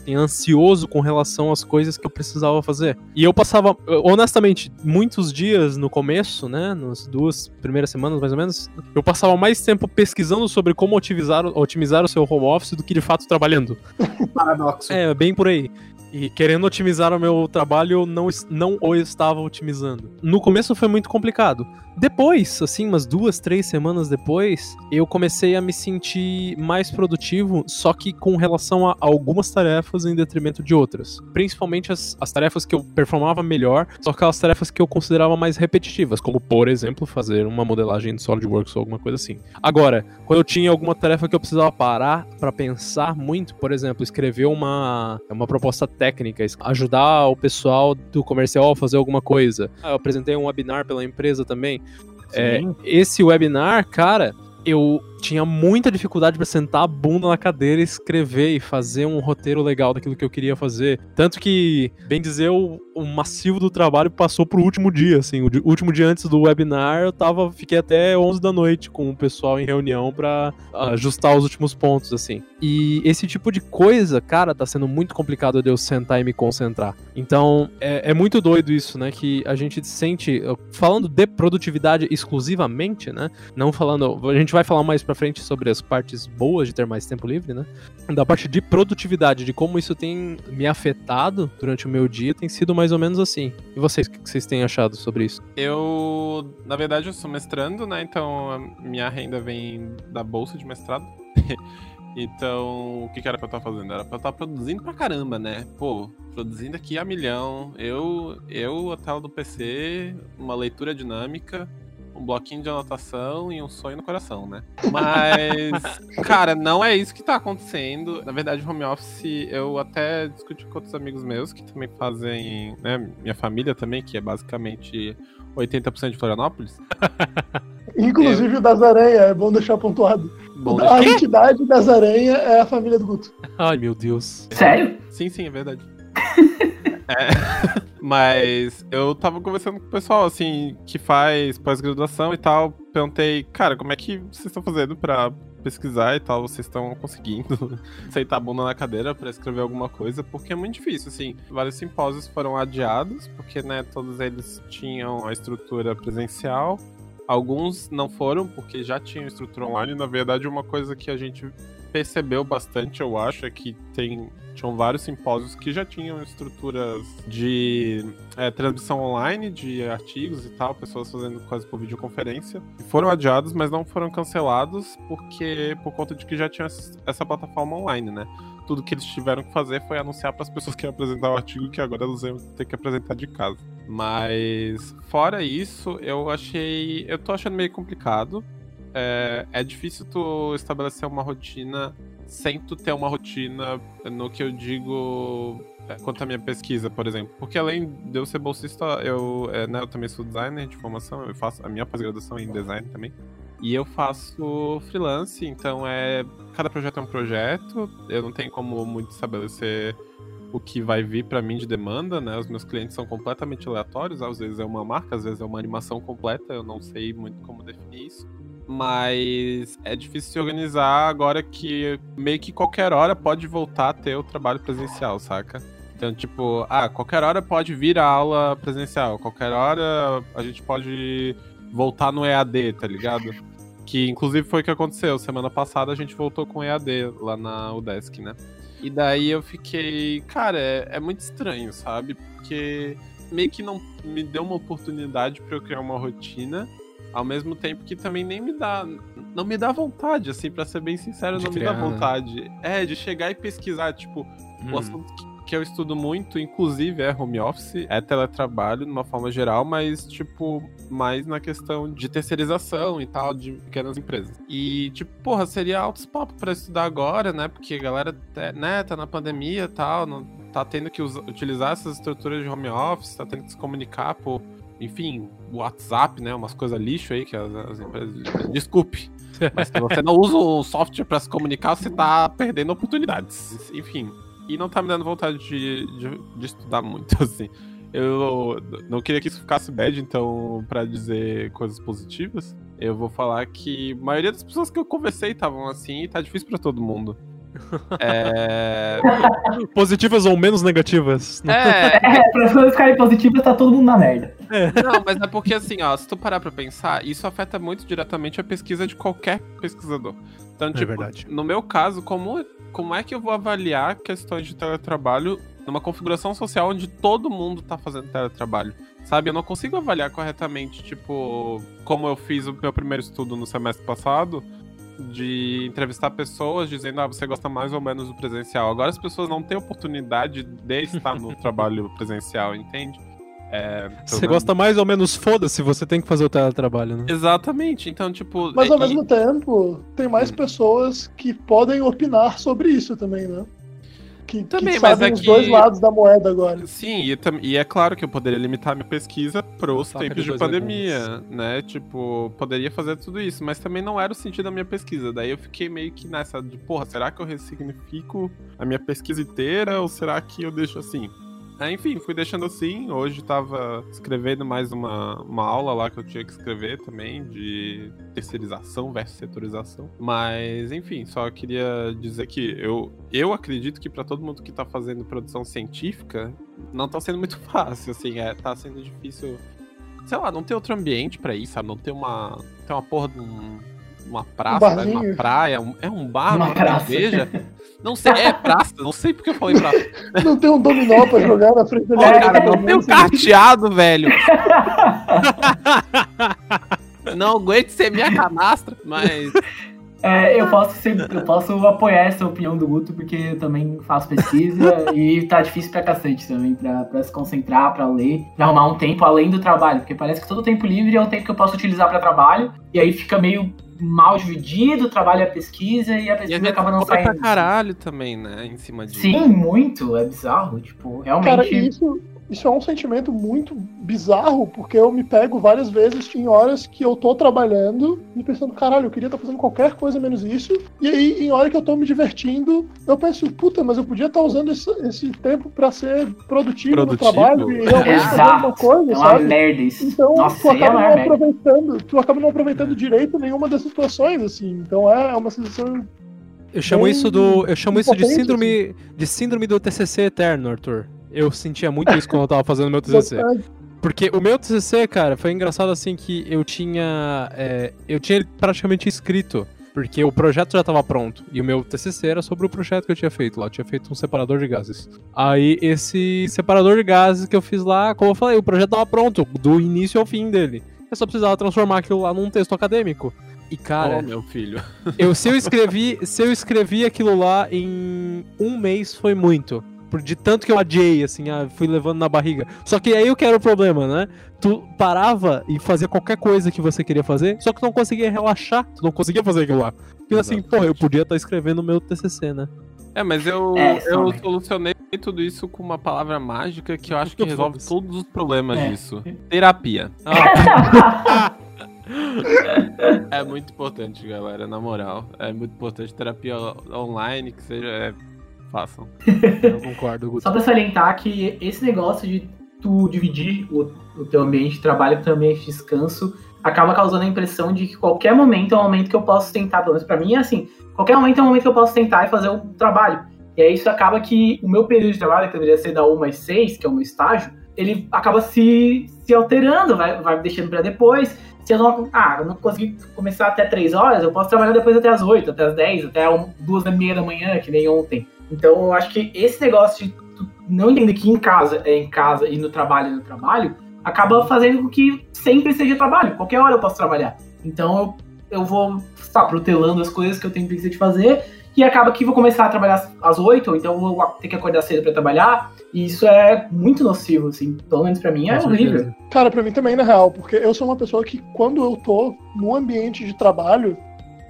Speaker 1: ansioso com relação às coisas que eu precisava fazer. E eu passava, honestamente, muitos dias no começo, né? Nas duas primeiras semanas, mais ou menos, eu passava mais tempo pesquisando sobre como otimizar, otimizar o seu home office do que de fato trabalhando.
Speaker 4: Paradoxo.
Speaker 1: É, bem por aí. E querendo otimizar o meu trabalho, eu não, não o estava otimizando. No começo foi muito complicado. Depois, assim, umas duas, três semanas depois, eu comecei a me sentir mais produtivo, só que com relação a algumas tarefas em detrimento de outras. Principalmente as, as tarefas que eu performava melhor, só aquelas tarefas que eu considerava mais repetitivas, como, por exemplo, fazer uma modelagem de SolidWorks ou alguma coisa assim. Agora, quando eu tinha alguma tarefa que eu precisava parar para pensar muito, por exemplo, escrever uma, uma proposta técnica, ajudar o pessoal do comercial a fazer alguma coisa. Eu apresentei um webinar pela empresa também. É, esse webinar, cara, eu tinha muita dificuldade pra sentar a bunda na cadeira, escrever e fazer um roteiro legal daquilo que eu queria fazer. Tanto que, bem dizer, o, o massivo do trabalho passou pro último dia, assim. O di- último dia antes do webinar, eu tava, fiquei até 11 da noite com o pessoal em reunião pra ajustar os últimos pontos, assim. E esse tipo de coisa, cara, tá sendo muito complicado de eu sentar e me concentrar. Então, é, é muito doido isso, né? Que a gente sente, falando de produtividade exclusivamente, né? Não falando. A gente vai falar mais pra frente sobre as partes boas de ter mais tempo livre, né? Da parte de produtividade, de como isso tem me afetado durante o meu dia, tem sido mais ou menos assim. E vocês, o que vocês têm achado sobre isso?
Speaker 5: Eu, na verdade, eu sou mestrando, né? Então a minha renda vem da bolsa de mestrado. então, o que, que era pra eu estar fazendo? Era pra eu estar produzindo pra caramba, né? Pô, produzindo aqui a milhão. Eu, eu, a tela do PC, uma leitura dinâmica, um bloquinho de anotação e um sonho no coração, né? Mas, cara, não é isso que tá acontecendo. Na verdade, home office, eu até discuti com outros amigos meus que também fazem, né? Minha família também, que é basicamente 80% de Florianópolis.
Speaker 2: Inclusive o das aranhas, é bom deixar pontuado.
Speaker 5: Bom,
Speaker 2: a
Speaker 5: deixa-
Speaker 2: entidade das aranhas é a família do Guto.
Speaker 1: Ai, meu Deus.
Speaker 3: Sério?
Speaker 5: Sim, sim, é verdade. É, mas eu tava conversando com o pessoal, assim, que faz pós-graduação e tal. Perguntei, cara, como é que vocês estão fazendo pra pesquisar e tal? Vocês estão conseguindo sentar a bunda na cadeira pra escrever alguma coisa? Porque é muito difícil, assim. Vários simpósios foram adiados, porque, né, todos eles tinham a estrutura presencial. Alguns não foram, porque já tinham estrutura online. Na verdade, uma coisa que a gente percebeu bastante, eu acho, é que tem, tinham vários simpósios que já tinham estruturas de é, transmissão online de artigos e tal, pessoas fazendo quase por videoconferência. Foram adiados, mas não foram cancelados porque por conta de que já tinha essa plataforma online, né? Tudo que eles tiveram que fazer foi anunciar para as pessoas que iam apresentar o artigo que agora elas iam ter que apresentar de casa. Mas fora isso, eu achei, eu tô achando meio complicado é, é difícil tu estabelecer uma rotina sem tu ter uma rotina no que eu digo é, quanto à minha pesquisa, por exemplo. Porque além de eu ser bolsista, eu, é, né, eu também sou designer de formação, eu faço a minha pós-graduação em design também. E eu faço freelance, então é. Cada projeto é um projeto, eu não tenho como muito estabelecer o que vai vir para mim de demanda, né? Os meus clientes são completamente aleatórios, às vezes é uma marca, às vezes é uma animação completa, eu não sei muito como definir isso mas é difícil se organizar agora que meio que qualquer hora pode voltar a ter o trabalho presencial, saca? Então, tipo, ah, qualquer hora pode vir a aula presencial, qualquer hora a gente pode voltar no EAD, tá ligado? Que inclusive foi o que aconteceu. Semana passada a gente voltou com EAD lá na UDESC, né? E daí eu fiquei, cara, é, é muito estranho, sabe? Porque meio que não me deu uma oportunidade para eu criar uma rotina ao mesmo tempo que também nem me dá. Não me dá vontade, assim, pra ser bem sincero,
Speaker 1: De
Speaker 5: não
Speaker 1: criar,
Speaker 5: me
Speaker 1: né?
Speaker 5: dá vontade. É, de chegar e pesquisar, tipo,
Speaker 1: Hum.
Speaker 5: o assunto que, que eu estudo muito, inclusive, é home office, é teletrabalho, de uma forma geral, mas, tipo, mais na questão de terceirização e tal, de pequenas empresas. E, tipo, porra, seria altos papo pra estudar agora, né? Porque a galera, tá- né, tá na pandemia e tal, não, tá tendo que usa- utilizar essas estruturas de home office, tá tendo que se comunicar por enfim, WhatsApp, né? Umas coisas lixo aí que as, as empresas. Desculpe. Mas se você não usa o software pra se comunicar, você tá perdendo oportunidades. Enfim. E não tá me dando vontade de, de, de estudar muito, assim. Eu não queria que isso ficasse bad, então, pra dizer coisas positivas, eu vou falar que a maioria das pessoas que eu conversei estavam assim e tá difícil pra todo mundo. É.
Speaker 1: Positivas ou menos negativas?
Speaker 5: É,
Speaker 3: É, para as coisas ficarem positivas, tá todo mundo na merda.
Speaker 5: Não, mas é porque assim, ó, se tu parar pra pensar, isso afeta muito diretamente a pesquisa de qualquer pesquisador. Então, tipo,
Speaker 1: verdade.
Speaker 5: no meu caso, como, como é que eu vou avaliar questões de teletrabalho numa configuração social onde todo mundo tá fazendo teletrabalho? Sabe, eu não consigo avaliar corretamente, tipo, como eu fiz o meu primeiro estudo no semestre passado, de entrevistar pessoas dizendo, ah, você gosta mais ou menos do presencial. Agora as pessoas não têm oportunidade de estar no trabalho presencial, entende? É,
Speaker 1: Você
Speaker 5: menos-
Speaker 1: gosta mais ou menos, foda-se, você tem que fazer o teletrabalho, né?
Speaker 5: Exatamente, então, tipo.
Speaker 2: Mas ao
Speaker 5: e-
Speaker 2: mesmo tempo, tem mais
Speaker 5: Hum.
Speaker 2: pessoas que podem opinar sobre isso também, né? Que,
Speaker 5: Também,
Speaker 2: que
Speaker 5: mas
Speaker 2: sabem
Speaker 5: é
Speaker 2: os
Speaker 5: que-
Speaker 2: dois lados da moeda agora.
Speaker 5: Sim, e, tam- e é claro que eu poderia limitar minha pesquisa pros
Speaker 1: Saca
Speaker 5: tempos
Speaker 1: de
Speaker 5: pandemia, né? Tipo, poderia fazer tudo isso, mas também não era o sentido da minha pesquisa. Daí eu fiquei meio que nessa de, porra, será que eu ressignifico a minha pesquisa inteira ou será que eu deixo assim? Aí, enfim, fui deixando assim. Hoje tava escrevendo mais uma, uma aula lá que eu tinha que escrever também, de terceirização versus setorização. Mas, enfim, só queria dizer que eu, eu acredito que pra todo mundo que tá fazendo produção científica, não tá sendo muito fácil, assim, é, tá sendo difícil. Sei lá, não ter outro ambiente pra isso, sabe? Não ter uma. Ter uma porra de um, uma praça, né? uma praia, um- é um bar,
Speaker 3: Uma
Speaker 5: uma,
Speaker 3: praça.
Speaker 5: cerveja. Não sei, é praça, não sei porque eu falei praça.
Speaker 2: Não tem um dominó pra jogar na frente da gente.
Speaker 5: cara, não tem o carteado, velho. não aguento ser minha canastra, mas.
Speaker 3: É, eu posso ser- eu posso apoiar essa opinião do Guto, porque eu também faço pesquisa e tá difícil pra cacete também, pra, pra se concentrar, pra ler, pra arrumar um tempo além do trabalho, porque parece que todo tempo livre é um tempo que eu posso utilizar pra trabalho, e aí fica meio mal dividido, e a pesquisa, e a
Speaker 5: E a
Speaker 3: pesquisa
Speaker 5: gente
Speaker 3: acaba não
Speaker 5: cobra pra
Speaker 3: saindo.
Speaker 5: caralho também, né? Em cima disso.
Speaker 3: Sim, muito, é bizarro, tipo, realmente...
Speaker 2: Cara, e isso, isso é um sentimento muito bizarro, porque eu me pego várias vezes em horas que eu tô trabalhando e pensando, caralho, eu queria estar fazendo qualquer coisa menos isso. E aí, em hora que eu tô me divertindo, eu penso, puta, mas eu podia estar usando esse, esse tempo pra ser produtivo, no
Speaker 5: Produtivo?
Speaker 2: trabalho e realmente fazer alguma coisa,
Speaker 3: é uma
Speaker 2: sabe?
Speaker 3: merda isso.
Speaker 2: Então,
Speaker 3: Nossa,
Speaker 2: tu
Speaker 3: é
Speaker 2: acaba
Speaker 3: uma
Speaker 2: não
Speaker 3: merda.
Speaker 2: aproveitando, tu acaba não aproveitando direito nenhuma dessas situações, assim. Então é uma sensação
Speaker 1: Eu chamo
Speaker 2: Bem
Speaker 1: isso do. Eu chamo isso de síndrome. De síndrome do TCC eterno, Arthur. Eu sentia muito isso quando eu tava fazendo meu TCC. Porque o meu TCC, cara, foi engraçado assim que eu tinha. é, eu tinha ele praticamente escrito. Porque o projeto já tava pronto. E o meu TCC era sobre o projeto que eu tinha feito lá. Eu tinha feito um separador de gases. Aí, esse separador de gases que eu fiz lá, como eu falei, o projeto tava pronto, do início ao fim dele. Eu só precisava transformar aquilo lá num texto acadêmico. E, cara,
Speaker 5: oh, meu filho.
Speaker 1: eu, se eu escrevi, se eu escrevi aquilo lá em um mês foi muito. Por de tanto que eu adiei, assim, ah, fui levando na barriga. Só que aí o que era o problema, né? Tu parava e fazia qualquer coisa que você queria fazer, só que tu não conseguia relaxar, tu não conseguia fazer aquilo lá. Porque assim, pô, eu podia estar escrevendo o meu TCC, né?
Speaker 5: É, mas eu,
Speaker 3: É,
Speaker 5: eu
Speaker 3: some.
Speaker 5: solucionei tudo isso com uma palavra mágica que eu acho que resolve todos os problemas
Speaker 3: É.
Speaker 5: disso. Terapia.
Speaker 1: Ah,
Speaker 5: É muito importante, galera, na moral. É muito importante. Terapia online, que seja. Façam.
Speaker 1: eu concordo, Guto.
Speaker 3: Só pra salientar que esse negócio de tu dividir o, o teu ambiente de trabalho com o teu ambiente de descanso acaba causando a impressão de que qualquer momento é um momento que eu posso tentar, pelo menos pra mim é assim, qualquer momento é um momento que eu posso tentar e fazer o trabalho. E aí isso acaba que o meu período de trabalho, que deveria ser da 1 às 6, que é o meu estágio, ele acaba se, se alterando, vai, vai deixando pra depois. Se eu não, ah, eu não consegui começar até 3 horas, eu posso trabalhar depois até as 8, até as 10, até 2 da meia da manhã, que nem ontem. Então eu acho que esse negócio de tu não entender que em casa é em casa e no trabalho é no trabalho, acaba fazendo com que sempre seja trabalho. Qualquer hora eu posso trabalhar. Então eu, eu vou tá, protelando as coisas que eu tenho preguiça de fazer e acaba que vou começar a trabalhar às- 8, ou então vou ter que acordar cedo pra trabalhar. E isso é muito nocivo, assim. Pelo menos pra mim é horrível.
Speaker 2: Cara, pra mim também, na real, porque eu sou uma pessoa que, quando eu tô no ambiente de trabalho,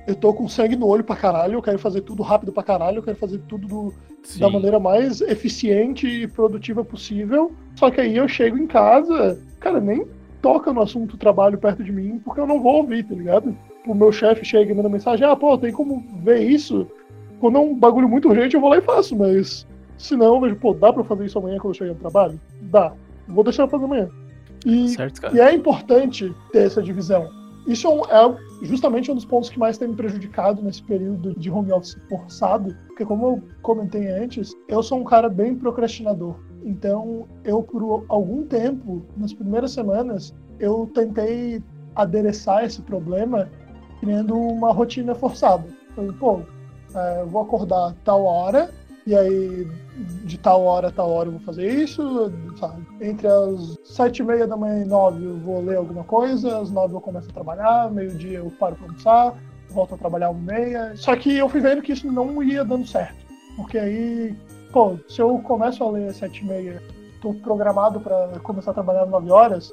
Speaker 2: eu tô com sangue no olho pra caralho, eu quero fazer tudo rápido pra caralho, eu quero fazer tudo do- da maneira mais eficiente e produtiva possível. Só que aí eu chego em casa, cara, nem toca no assunto trabalho perto de mim, porque eu não vou ouvir, tá ligado? O meu chefe chega e manda mensagem, ah, pô, tem como ver isso? Quando é um bagulho muito urgente, eu vou lá e faço, mas se não, eu vejo, pô, dá pra fazer isso amanhã quando eu chegar no trabalho? Dá. Vou deixar pra fazer amanhã. E
Speaker 1: Certo,
Speaker 2: e é importante ter essa divisão. Isso é, é justamente um dos pontos que mais tem me prejudicado nesse período de home office forçado, porque como eu comentei antes, eu sou um cara bem procrastinador. Então, eu por algum tempo, nas primeiras semanas, eu tentei adereçar esse problema criando uma rotina forçada. Falei, pô, é, eu vou acordar tal hora, e aí de tal hora a tal hora eu vou fazer isso, sabe? Entre as sete e meia da manhã e nove eu vou ler alguma coisa, às nove eu começo a trabalhar, meio-dia eu paro pra almoçar, volto a trabalhar uma meia. Só que eu fui vendo que isso não ia dando certo. Porque aí, pô, se eu começo a ler às sete e meia, tô programado pra começar a trabalhar às nove horas,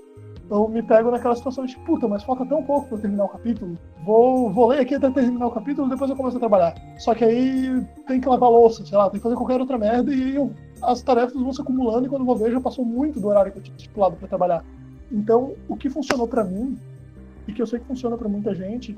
Speaker 2: eu me pego naquela situação de, puta, mas falta tão pouco pra terminar o capítulo. Vou, vou ler aqui até terminar o capítulo, depois eu começo a trabalhar. Só que aí tem que lavar louça, sei lá, tem que fazer qualquer outra merda e eu- as tarefas vão se acumulando e quando eu vou ver já passou muito do horário que eu tinha estipulado para trabalhar. Então, o que funcionou para mim e que eu sei que funciona para muita gente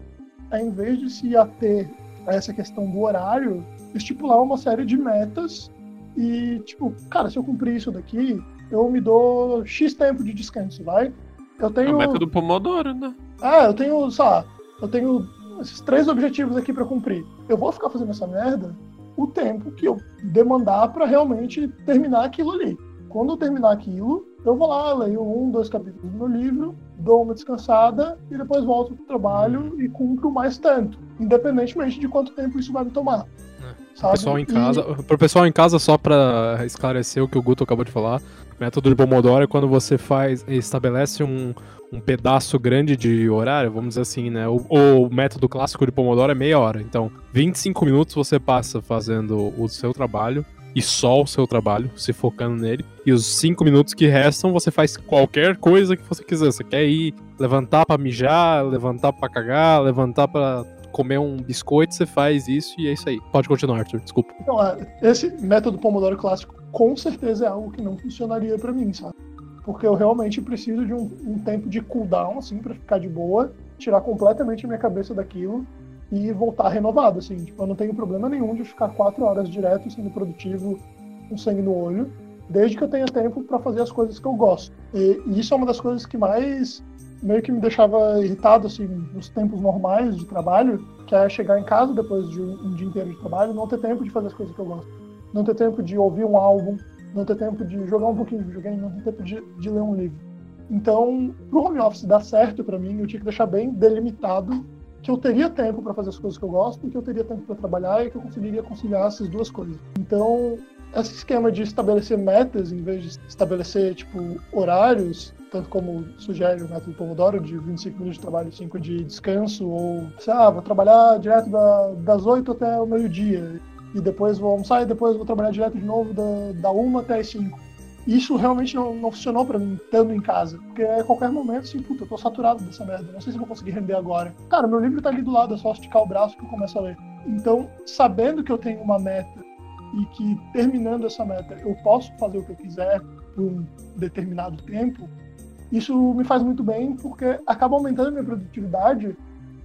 Speaker 2: é em vez de se ater a essa questão do horário, estipular uma série de metas e tipo, cara, se eu cumprir isso daqui, eu me dou X tempo de descanso, vai? Eu
Speaker 5: É
Speaker 2: tenho
Speaker 5: o método Pomodoro, né?
Speaker 2: ah, eu tenho, sei lá, eu tenho esses três objetivos aqui pra cumprir. Eu vou ficar fazendo essa merda o tempo que eu demandar pra realmente terminar aquilo ali. Quando eu terminar aquilo, eu vou lá, leio um, dois capítulos do meu livro, dou uma descansada e depois volto pro trabalho e cumpro mais tanto, independentemente de quanto tempo isso vai me tomar. Sabe?
Speaker 1: Pessoal em
Speaker 2: E-
Speaker 1: casa, pro pessoal em casa, só pra esclarecer o que o Guto acabou de falar, método de Pomodoro é quando você faz, estabelece um, um pedaço grande de horário, vamos dizer assim, né? O, o método clássico de Pomodoro é meia hora. Então, 25 minutos você passa fazendo o seu trabalho e só o seu trabalho, se focando nele. E os 5 minutos que restam, você faz qualquer coisa que você quiser. Você quer ir levantar pra mijar, levantar pra cagar, levantar pra comer um biscoito, você faz isso e é isso aí. Pode continuar, Arthur, desculpa.
Speaker 2: Então, esse método Pomodoro clássico com certeza é algo que não funcionaria pra mim, sabe? Porque eu realmente preciso de um, um tempo de cooldown, assim, pra ficar de boa, tirar completamente a minha cabeça daquilo e voltar renovado, assim. Tipo, eu não tenho problema nenhum de ficar quatro horas direto sendo produtivo, com sangue no olho, desde que eu tenha tempo pra fazer as coisas que eu gosto. E, e isso é uma das coisas que mais meio que me deixava irritado, assim, nos tempos normais de trabalho, que é chegar em casa depois de um, dia inteiro de trabalho não ter tempo de fazer as coisas que eu gosto. Não ter tempo de ouvir um álbum, não ter tempo de jogar um pouquinho de videogame, não ter tempo de, de ler um livro. Então, pro home office dar certo para mim, eu tinha que deixar bem delimitado que eu teria tempo para fazer as coisas que eu gosto, que eu teria tempo para trabalhar e que eu conseguiria conciliar essas duas coisas. Então, esse esquema de estabelecer metas em vez de estabelecer tipo horários, tanto como sugere o método Pomodoro de 25 minutos de trabalho e 5 de descanso, ou sei lá, vou trabalhar direto da, das 8 até o meio-dia e depois vou almoçar e depois vou trabalhar direto de novo da, da 1 até as 5. Isso realmente não, não funcionou para mim, estando em casa. Porque a qualquer momento, assim, puta, eu tô saturado dessa merda. Não sei se vou conseguir render agora. Cara, meu livro tá ali do lado, é só esticar o braço que eu começo a ler. Então, sabendo que eu tenho uma meta e que terminando essa meta eu posso fazer o que eu quiser por um determinado tempo, isso me faz muito bem porque acaba aumentando a minha produtividade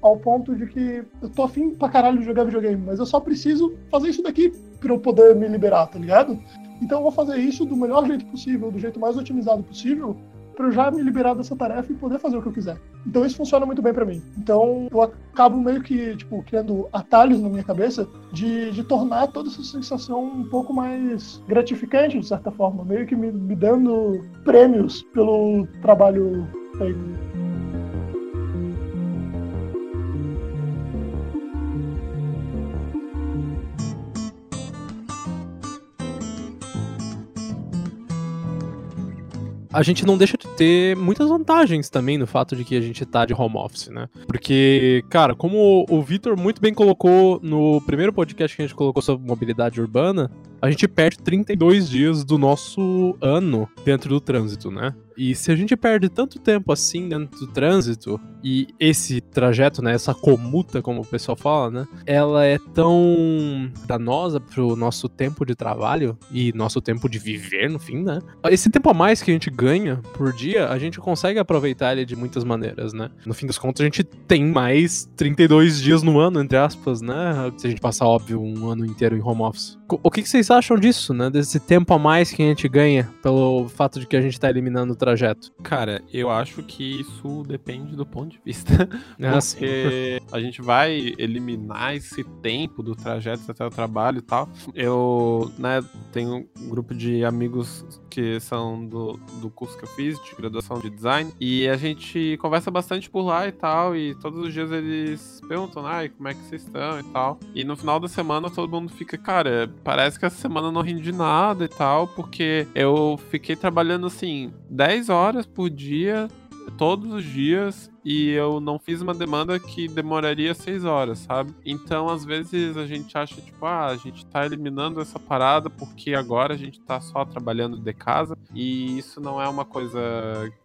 Speaker 2: ao ponto de que eu tô afim pra caralho de jogar videogame, mas eu só preciso fazer isso daqui pra eu poder me liberar, tá ligado? Então eu vou fazer isso do melhor jeito possível, do jeito mais otimizado possível, para eu já me liberar dessa tarefa e poder fazer o que eu quiser. Então isso funciona muito bem para mim. Então eu acabo meio que, tipo, criando atalhos na minha cabeça de, de tornar toda essa sensação um pouco mais gratificante, de certa forma, meio que me, me dando prêmios pelo trabalho feito.
Speaker 1: A gente não deixa de ter muitas vantagens também no fato de que a gente tá de home office, né? Porque, cara, como o Vitor muito bem colocou no primeiro podcast que a gente colocou sobre mobilidade urbana, a gente perde 32 dias do nosso ano dentro do trânsito, né? E se a gente perde tanto tempo assim dentro do trânsito, e esse trajeto, né, essa comuta, como o pessoal fala, né, ela é tão danosa pro nosso tempo de trabalho e nosso tempo de viver, no fim, né? Esse tempo a mais que a gente ganha por dia, a gente consegue aproveitar ele de muitas maneiras, né? No fim das contas, a gente tem mais 32 dias no ano, entre aspas, né? Se a gente passar, óbvio, um ano inteiro em home office. O que vocês acham disso, né? Desse tempo a mais que a gente ganha pelo fato de que a gente tá eliminando o trajeto?
Speaker 5: Cara, eu acho que isso depende do ponto de vista.
Speaker 1: É assim.
Speaker 5: Porque a gente vai eliminar esse tempo do trajeto até o trabalho e tal. Eu, né, tenho um grupo de amigos que são do, do curso que eu fiz, de graduação de design, e a gente conversa bastante por lá e tal, e todos os dias eles perguntam, ai, como é que vocês estão e tal. E no final da semana todo mundo fica, cara, parece que essa semana eu não rende nada e tal, porque eu fiquei trabalhando assim 10 horas por dia todos os dias e eu não fiz uma demanda que demoraria seis horas, sabe? Então, às vezes a gente acha, tipo, ah, a gente tá eliminando essa parada porque agora a gente tá só trabalhando de casa e isso não é uma coisa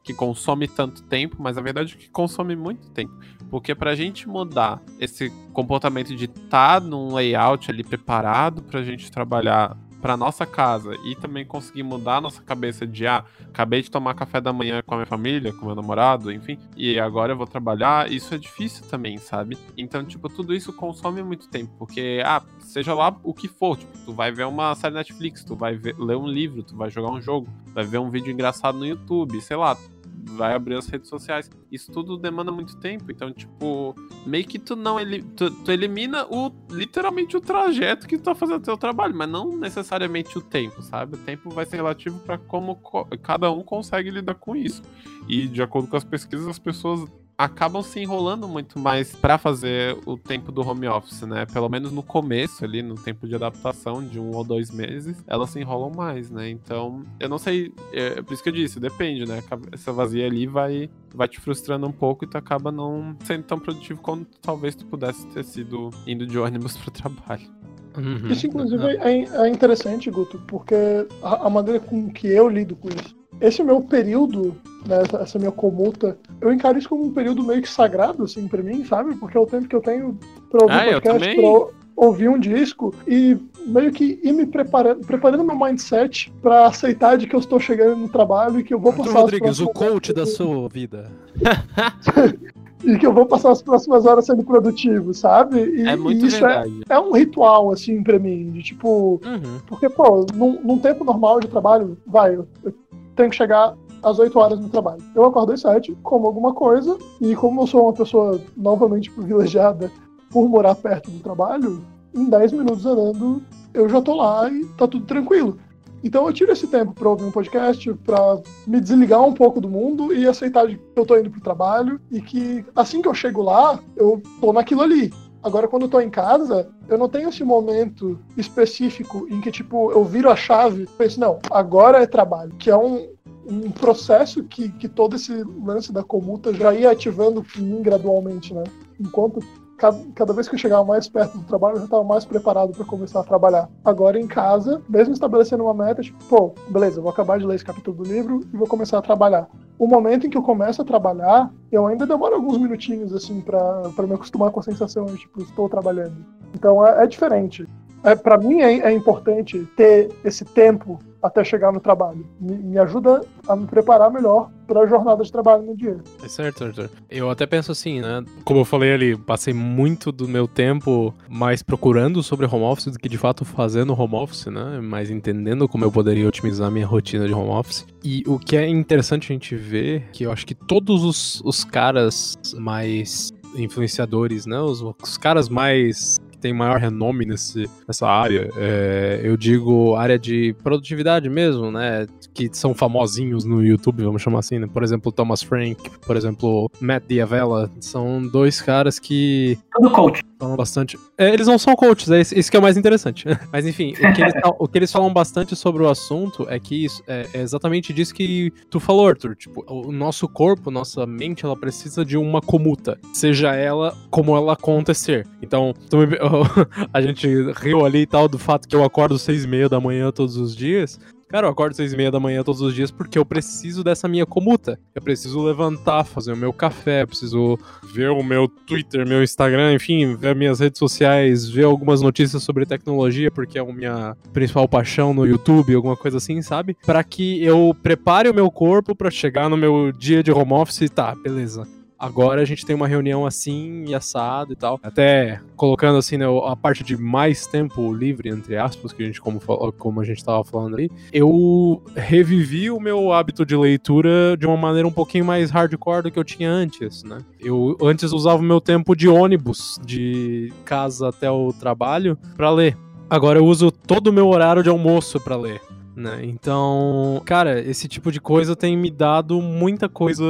Speaker 5: que consome tanto tempo, mas a verdade é que consome muito tempo. Porque pra gente mudar esse comportamento de estar tá num layout ali preparado pra gente trabalhar para nossa casa e também conseguir mudar a nossa cabeça de ah, acabei de tomar café da manhã com a minha família, com meu namorado, enfim, e agora eu vou trabalhar, isso é difícil também, sabe? Então, tipo, tudo isso consome muito tempo, porque ah, seja lá o que for, tipo, tu vai ver uma série Netflix, tu vai ver, ler um livro, tu vai jogar um jogo, vai ver um vídeo engraçado no YouTube, sei lá, vai abrir as redes sociais. Isso tudo demanda muito tempo. Então, tipo, meio que tu não tu, tu, elimina o literalmente o trajeto que tu tá fazendo teu trabalho, mas não necessariamente o tempo, sabe? O tempo vai ser relativo para como cada um consegue lidar com isso. E de acordo com as pesquisas, as pessoas acabam se enrolando muito mais para fazer o tempo do home office, né? Pelo menos no começo ali, no tempo de adaptação de um ou dois meses, elas se enrolam mais, né? Então, eu não sei, é, é por isso que eu disse, depende, né? Essa vazia ali vai, vai te frustrando um pouco e tu acaba não sendo tão produtivo como talvez tu pudesse ter sido indo de ônibus pro trabalho.
Speaker 2: Uhum. Isso, inclusive, é, é, interessante, Guto, porque a, a maneira com que eu lido com isso. Esse meu período né, essa minha comuta, eu encaro isso como um período meio que sagrado, assim, pra mim, sabe? Porque é o tempo que eu tenho pra ouvir
Speaker 5: ah,
Speaker 2: podcast, pra ouvir um disco e meio que ir me preparando, preparando meu mindset para aceitar de que eu estou chegando no trabalho e que eu vou passar
Speaker 1: Rodrigues, o coach da sua vida.
Speaker 2: e que eu vou passar as próximas horas sendo produtivo, sabe? E,
Speaker 5: é muito
Speaker 2: e isso é, é, um ritual, assim, pra mim, de tipo. Uhum. Porque, pô, num, num, tempo normal de trabalho, vai, eu, eu tenho que chegar às 8 horas no trabalho. Eu acordo às 7, como alguma coisa, e como eu sou uma pessoa novamente privilegiada por morar perto do trabalho, em 10 minutos andando eu já tô lá e tá tudo tranquilo. Então eu tiro esse tempo para ouvir um podcast, para me desligar um pouco do mundo e aceitar que eu tô indo pro trabalho e que assim que eu chego lá, eu tô naquilo ali. Agora, quando eu tô em casa, eu não tenho esse momento específico em que, tipo, eu viro a chave e penso, não, agora é trabalho. Que é um, um processo que, que todo esse lance da comuta já ia ativando em mim gradualmente, né? Enquanto cada, cada vez que eu chegava mais perto do trabalho, eu já estava mais preparado para começar a trabalhar. Agora em casa, mesmo estabelecendo uma meta, tipo, pô, beleza, vou acabar de ler esse capítulo do livro e vou começar a trabalhar. O momento em que eu começo a trabalhar, eu ainda demoro alguns minutinhos, assim, para me acostumar com a sensação de, tipo, estou trabalhando. Então é, é diferente. É, para mim é, é importante ter esse tempo até chegar no trabalho. Me, me ajuda a me preparar melhor para a jornada de trabalho no dia.
Speaker 1: É certo, Arthur. Eu até penso assim, né? Como eu falei ali, passei muito do meu tempo mais procurando sobre home office do que de fato fazendo home office, né? Mas entendendo como eu poderia otimizar minha rotina de home office. E o que é interessante a gente ver, que eu acho que todos os, os caras mais influenciadores, né? Os, os caras mais tem maior renome nesse, nessa área. É, eu digo área de produtividade mesmo, né? Que são famosinhos no YouTube, vamos chamar assim, né? Por exemplo, Thomas Frank, por exemplo, Matt Diavela. São dois caras que.
Speaker 3: Tudo coach.
Speaker 1: Falam bastante. É, eles não são coaches, é isso que é o mais interessante. Mas enfim, o que, eles, o que, eles, falam bastante sobre o assunto é que isso, é, é exatamente disso que tu falou, Arthur. Tipo, o nosso corpo, nossa mente, ela precisa de uma comuta. Seja ela como ela acontecer. Então, me, a gente riu ali e tal do fato que eu acordo seis e meia da manhã todos os dias. Cara, eu acordo seis e meia da manhã todos os dias porque eu preciso dessa minha comuta. Eu preciso levantar, fazer o meu café, preciso ver o meu Twitter, meu Instagram, enfim, ver minhas redes sociais, ver algumas notícias sobre tecnologia, porque é a minha principal paixão no YouTube, alguma coisa assim, sabe? Para que eu prepare o meu corpo para chegar no meu dia de home office e tá, beleza Agora a gente tem uma reunião assim e assado e tal. Até colocando assim né, a parte de mais tempo livre, entre aspas, que a gente, como, como a gente tava falando ali, eu revivi o meu hábito de leitura de uma maneira um pouquinho mais hardcore do que eu tinha antes, né? Eu antes usava o meu tempo de ônibus, de casa até o trabalho, para ler. Agora eu uso todo o meu horário de almoço para ler né? Então, cara, esse tipo de coisa tem me dado muita coisa.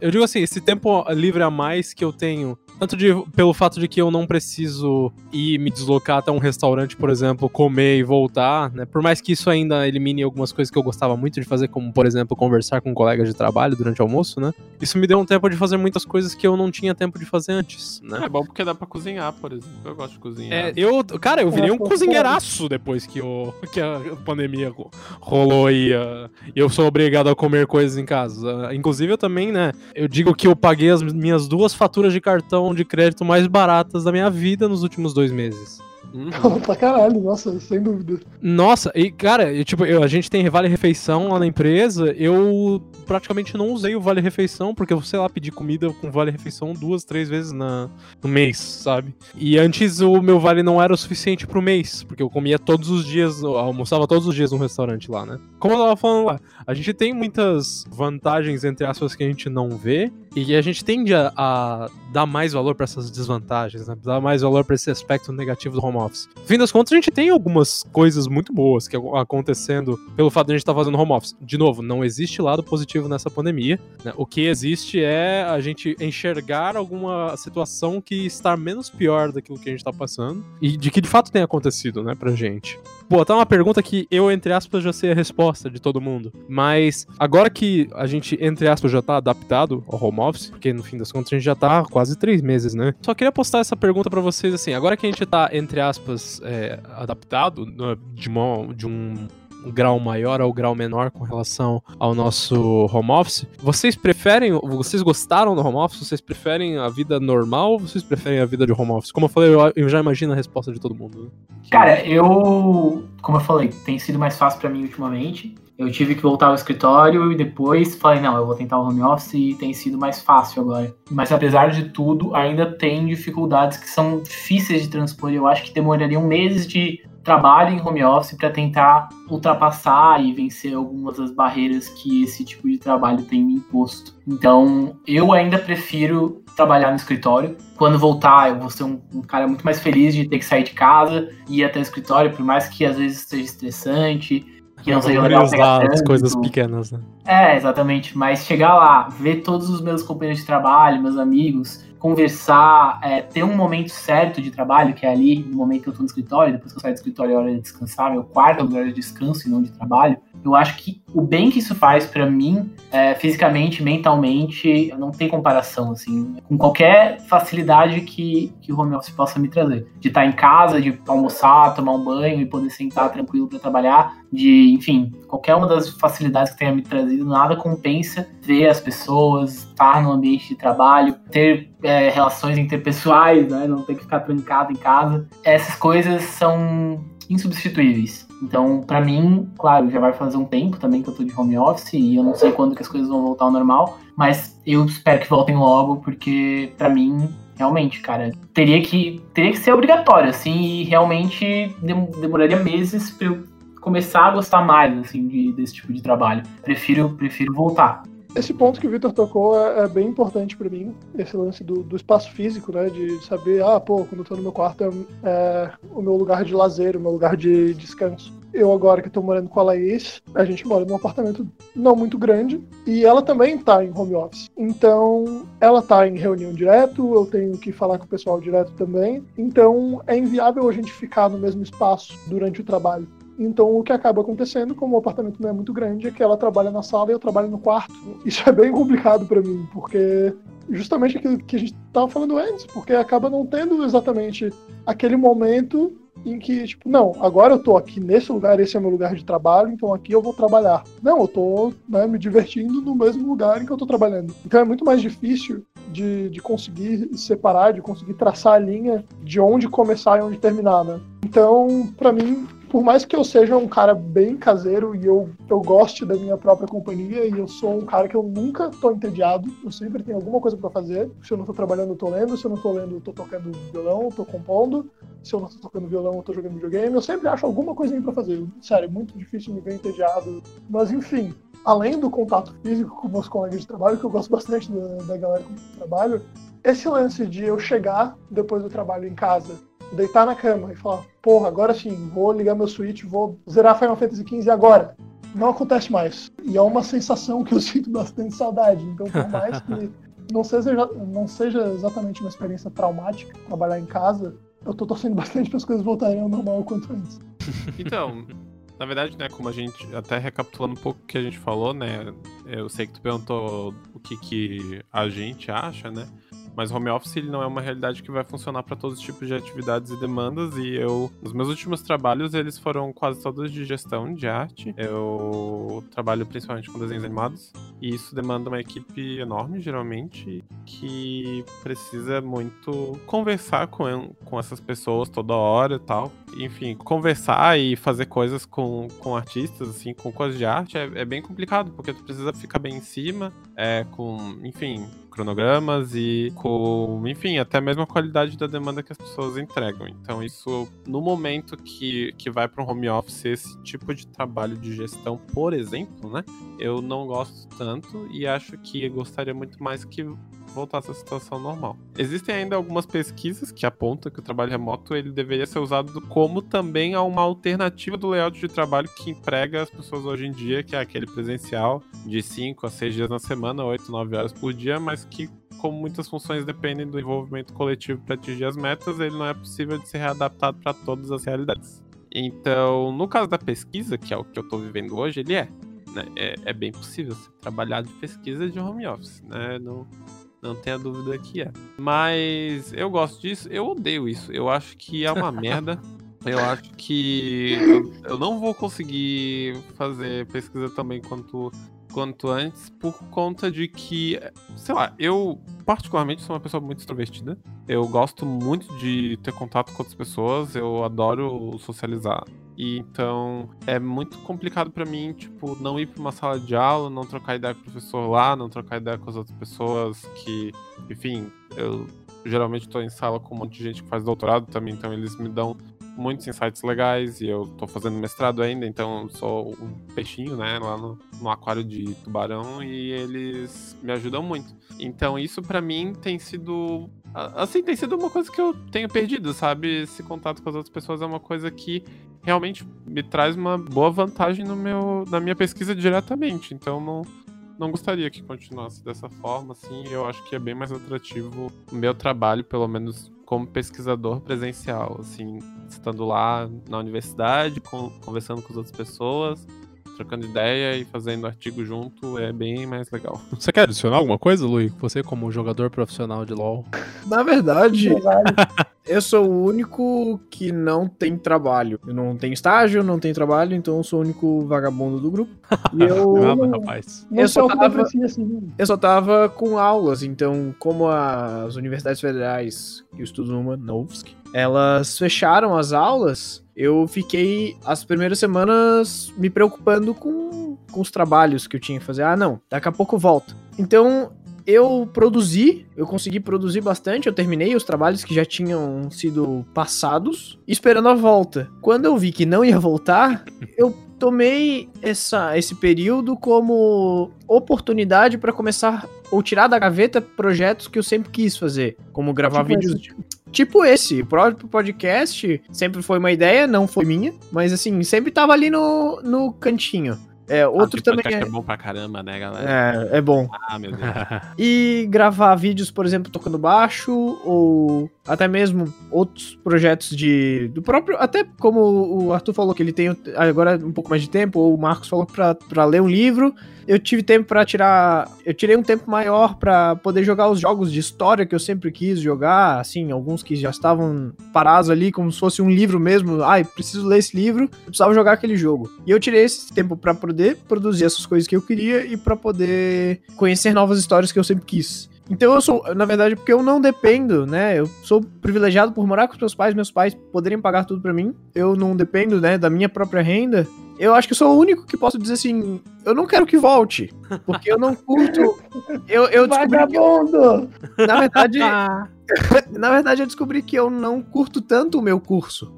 Speaker 1: Eu digo assim, esse tempo livre a mais que eu tenho Tanto de, pelo fato de que eu não preciso ir me deslocar até um restaurante, por exemplo, comer e voltar, né? Por mais que isso ainda elimine algumas coisas que eu gostava muito de fazer, como, por exemplo, conversar com colegas de trabalho durante o almoço, né? Isso me deu um tempo de fazer muitas coisas que eu não tinha tempo de fazer antes, né?
Speaker 5: É bom porque dá pra cozinhar, por exemplo. Eu gosto de cozinhar.
Speaker 1: É, eu, cara, eu virei um cozinheiraço depois que, o, que a pandemia ro- rolou e ah, eu sou obrigado a comer coisas em casa. Ah, inclusive, eu também, né? Eu digo que eu paguei as minhas duas faturas de cartão de crédito mais baratas da minha vida nos últimos dois meses.
Speaker 5: Uhum.
Speaker 2: pra caralho, nossa, sem dúvida.
Speaker 1: Nossa, e cara, eu, tipo, eu- a gente tem Vale Refeição lá na empresa. Eu praticamente não usei o Vale Refeição, porque eu, sei lá, pedi comida com Vale Refeição duas, três vezes na, no mês, sabe? E antes o meu Vale não era o suficiente pro mês, porque eu comia todos os dias, almoçava todos os dias no restaurante lá, né? Como eu tava falando lá, a gente tem muitas vantagens, entre aspas, que a gente não vê, e a gente tende a, a dar mais valor pra essas desvantagens, né? Dar mais valor pra esse aspecto negativo do home office. No fim das contas, a gente tem algumas coisas muito boas que ac- acontecendo pelo fato de a gente estar fazendo home office. De novo, não existe lado positivo nessa pandemia. né? O que existe é a gente enxergar alguma situação que está menos pior daquilo que a gente tá passando e de que de fato tem acontecido, né, pra gente. Pô, tá uma pergunta que eu, entre aspas, já sei a resposta de todo mundo. Mas agora que a gente, entre aspas, já tá adaptado ao home office, porque no fim das contas a gente já tá quase três meses, né? Só queria postar essa pergunta pra vocês assim. Agora que a gente tá, entre aspas, é, adaptado né, de, uma- de um grau maior ou grau menor com relação ao nosso home office. Vocês preferem, vocês gostaram do home office? Vocês preferem a vida normal ou vocês preferem a vida de home office? Como eu falei, eu, já imagino a resposta de todo mundo. né?
Speaker 3: Cara, eu, como eu falei, tem sido mais fácil pra mim ultimamente. Eu tive que voltar ao escritório e depois falei, não, eu vou tentar o home office e tem sido mais fácil agora. Mas apesar de tudo, ainda tem dificuldades que são difíceis de transpor. Eu acho que demorariam meses de trabalho em home office para tentar ultrapassar e vencer algumas das barreiras que esse tipo de trabalho tem me imposto. Então, eu ainda prefiro trabalhar no escritório. Quando voltar, eu vou ser um, um cara muito mais feliz de ter que sair de casa e ir até o escritório, por mais que às vezes seja estressante, que não seja legal pegar
Speaker 1: as coisas pequenas, né?
Speaker 3: É, exatamente. Mas chegar lá, ver todos os meus companheiros de trabalho, meus amigos, conversar, é, ter um momento certo de trabalho, que é ali, no momento que eu tô no escritório, depois que eu saio do escritório é hora de descansar, meu quarto é lugar de descanso e não de trabalho. Eu acho que o bem que isso faz pra mim, é, fisicamente, mentalmente, não tem comparação, assim, com qualquer facilidade que, que o home office possa me trazer. De estar em casa, de almoçar, tomar um banho e poder sentar tranquilo para trabalhar, de, enfim, qualquer uma das facilidades que tenha me trazido, nada compensa ver as pessoas, estar no ambiente de trabalho, ter é, relações interpessoais, né? Não ter que ficar trancado em casa. Essas coisas são insubstituíveis. Então, pra mim, claro, já vai fazer um tempo também que eu tô de home office e eu não sei quando que as coisas vão voltar ao normal, mas eu espero que voltem logo, porque pra mim, realmente, cara, teria que, teria que ser obrigatório, assim, e realmente dem- demoraria meses pra eu começar a gostar mais, assim, de- desse tipo de trabalho. Prefiro, prefiro voltar.
Speaker 2: Esse ponto que o Victor tocou é, é bem importante pra mim, esse lance do, do espaço físico, né? De saber, ah, pô, quando eu tô no meu quarto é, é o meu lugar de lazer, o meu lugar de descanso. Eu agora que tô morando com a Laís, a gente mora num apartamento não muito grande e ela também tá em home office. Então, ela tá em reunião direto, eu tenho que falar com o pessoal direto também. Então, é inviável a gente ficar no mesmo espaço durante o trabalho. Então, o que acaba acontecendo, como o apartamento não é muito grande, é que ela trabalha na sala e eu trabalho no quarto. Isso é bem complicado pra mim, porque justamente aquilo que a gente tava falando antes, porque acaba não tendo exatamente aquele momento em que, tipo, não, agora eu tô aqui nesse lugar, esse é meu lugar de trabalho, então aqui eu vou trabalhar. Não, eu tô né, me divertindo no mesmo lugar em que eu tô trabalhando. Então é muito mais difícil de, de conseguir separar, de conseguir traçar a linha de onde começar e onde terminar, né? Então, pra mim, por mais que eu seja um cara bem caseiro e eu, eu goste da minha própria companhia e eu sou um cara que eu nunca tô entediado, eu sempre tenho alguma coisa pra fazer. Se eu não tô trabalhando, eu tô lendo, se eu não tô lendo, eu tô tocando violão, eu tô compondo. Se eu não tô tocando violão, eu tô jogando videogame. Eu sempre acho alguma coisinha pra fazer. Sério, é muito difícil me ver entediado. Mas enfim, além do contato físico com meus colegas de trabalho, que eu gosto bastante da, da galera com que eu trabalho, esse lance de eu chegar depois do trabalho em casa deitar na cama e falar, porra, agora sim, vou ligar meu Switch, vou zerar Final Fantasy XV agora. Não acontece mais. E é uma sensação que eu sinto bastante saudade. Então, por mais que não seja, não seja exatamente uma experiência traumática trabalhar em casa, eu tô torcendo bastante para as coisas voltarem ao normal o quanto antes.
Speaker 5: Então, na verdade, né, como a gente, até recapitulando um pouco o que a gente falou, né, eu sei que tu perguntou o que, que a gente acha, né, mas home office ele não é uma realidade que vai funcionar para todos os tipos de atividades e demandas. E eu, os meus últimos trabalhos, eles foram quase todos de gestão de arte. Eu trabalho principalmente com desenhos animados. E isso demanda uma equipe enorme, geralmente, que precisa muito conversar com, com essas pessoas toda hora e tal. Enfim, conversar e fazer coisas com, com artistas, assim, com coisas de arte é, é bem complicado, porque tu precisa ficar bem em cima, é, com, enfim, cronogramas e com, enfim, até mesmo a qualidade da demanda que as pessoas entregam. Então, isso, no momento que, que vai para um home office, esse tipo de trabalho de gestão, por exemplo, né, eu não gosto tanto e acho que gostaria muito mais que voltasse à situação normal. Existem ainda algumas pesquisas que apontam que o trabalho remoto ele deveria ser usado como também uma alternativa do layout de trabalho que emprega as pessoas hoje em dia, que é aquele presencial de 5 a 6 dias na semana, 8, 9 horas por dia, mas que como muitas funções dependem do envolvimento coletivo para atingir as metas, ele não é possível de ser readaptado para todas as realidades. Então, no caso da pesquisa, que é o que eu estou vivendo hoje, ele é. Né? É, é, bem possível você trabalhar de pesquisa de home office, né? Não, não tenha dúvida que é. Mas eu gosto disso, eu odeio isso. Eu acho que é uma merda. Eu acho que eu, eu, não vou conseguir fazer pesquisa também quanto, quanto antes, por conta de que, sei lá, eu particularmente sou uma pessoa muito extrovertida. Eu gosto muito de ter contato com outras pessoas, eu adoro socializar. E então é muito complicado para mim, tipo, não ir para uma sala de aula, não trocar ideia com o professor lá, não trocar ideia com as outras pessoas que, enfim, eu geralmente estou em sala com um monte de gente que faz doutorado também, então eles me dão muitos insights legais e eu tô fazendo mestrado ainda, então sou um peixinho, né, lá no, no aquário de tubarão e eles me ajudam muito. Então isso para mim tem sido assim, tem sido uma coisa que eu tenho perdido, sabe? Esse contato com as outras pessoas é uma coisa que realmente me traz uma boa vantagem no meu, na minha pesquisa diretamente. Então não, não gostaria que continuasse dessa forma, assim. Eu acho que é bem mais atrativo o meu trabalho, pelo menos como pesquisador presencial, assim, estando lá na universidade, com, conversando com as outras pessoas, trocando ideia e fazendo artigo junto é bem mais legal.
Speaker 1: Você quer adicionar alguma coisa, Luiz? Você como jogador profissional de LoL?
Speaker 4: Na verdade, eu sou o único que não tem trabalho. Eu não tenho estágio, não tenho trabalho, então eu sou o único vagabundo do grupo. E eu.
Speaker 1: Não, rapaz.
Speaker 4: Eu só, tava, assim. eu só tava com aulas, então, como as universidades federais que eu estudo numa, Novsk, elas fecharam as aulas, eu fiquei as primeiras semanas me preocupando com, com os trabalhos que eu tinha que fazer. Ah, não, daqui a pouco eu volto. Então, eu produzi, eu consegui produzir bastante, eu terminei os trabalhos que já tinham sido passados, esperando a volta. Quando eu vi que não ia voltar, eu tomei essa, esse período como oportunidade para começar ou tirar da gaveta projetos que eu sempre quis fazer, como gravar tipo vídeos. Esse. Tipo esse, o próprio podcast sempre foi uma ideia, não foi minha, mas assim, sempre tava ali no, no cantinho. É, outro ah, também.
Speaker 5: É... é bom pra caramba, né, galera?
Speaker 4: É, é bom.
Speaker 5: Ah, meu Deus.
Speaker 4: e gravar vídeos, por exemplo, tocando baixo, ou até mesmo outros projetos de. do próprio. Até como o Arthur falou que ele tem agora um pouco mais de tempo, ou o Marcos falou pra ler um livro eu tive tempo para tirar. Eu tirei um tempo maior para poder jogar os jogos de história que eu sempre quis jogar, assim, alguns que já estavam parados ali, como se fosse um livro mesmo. Ai, preciso ler esse livro, eu precisava jogar aquele jogo. E eu tirei esse tempo para poder produzir essas coisas que eu queria e para poder conhecer novas histórias que eu sempre quis. Então eu sou, na verdade, porque eu não dependo, né? Eu sou privilegiado por morar com os meus pais, meus pais poderem pagar tudo para mim. Eu não dependo, né, da minha própria renda eu acho que sou o único que posso dizer assim, eu não quero que volte, porque eu não curto. Eu, eu
Speaker 2: Vagabundo!
Speaker 4: Que, na verdade, na verdade eu descobri que eu não curto tanto o meu curso.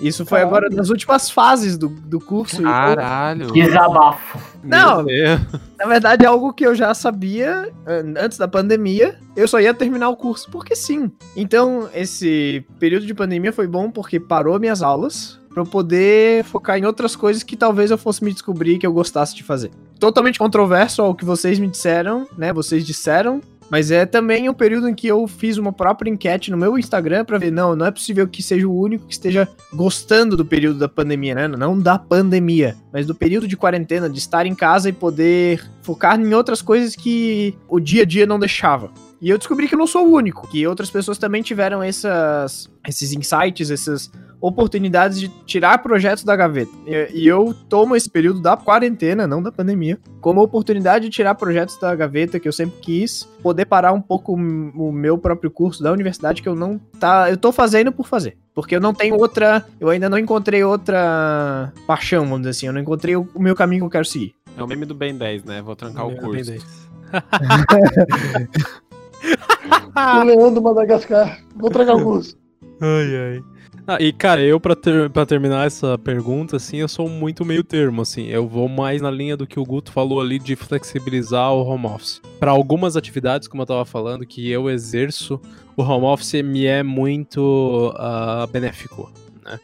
Speaker 4: Isso foi Caralho. agora nas últimas fases do, do curso.
Speaker 5: Caralho.
Speaker 3: Que desabafo.
Speaker 4: Não, na verdade é algo que eu já sabia antes da pandemia. Eu só ia terminar o curso porque sim. Então, esse período de pandemia foi bom porque parou minhas aulas para eu poder focar em outras coisas que talvez eu fosse me descobrir que eu gostasse de fazer. Totalmente controverso ao que vocês me disseram, né? Vocês disseram Mas é também um período em que eu fiz uma própria enquete no meu Instagram pra ver, não, não é possível que seja o único que esteja gostando do período da pandemia, né? Não da pandemia, mas do período de quarentena, de estar em casa e poder focar em outras coisas que o dia a dia não deixava. E eu descobri que eu não sou o único, que outras pessoas também tiveram essas, esses insights, essas oportunidades de tirar projetos da gaveta. E, e eu tomo esse período da quarentena, não da pandemia, como oportunidade de tirar projetos da gaveta que eu sempre quis, poder parar um pouco o meu próprio curso da universidade que eu não tá, eu tô fazendo por fazer. Porque eu não tenho outra, eu ainda não encontrei outra paixão, vamos dizer assim, eu não encontrei o, o meu caminho que eu quero seguir.
Speaker 5: É o meme do Ben 10, né? Vou trancar o,
Speaker 1: Meu
Speaker 5: curso.
Speaker 2: O leão do Madagascar. Vou tragar curso.
Speaker 1: Ai, ai. Ah, e cara, eu pra, ter, pra terminar essa pergunta, assim, eu sou muito meio termo, assim. Eu vou mais na linha do que o Guto falou ali de flexibilizar o home office. Pra algumas atividades, como eu tava falando, que eu exerço, o home office me é muito ah, benéfico, né?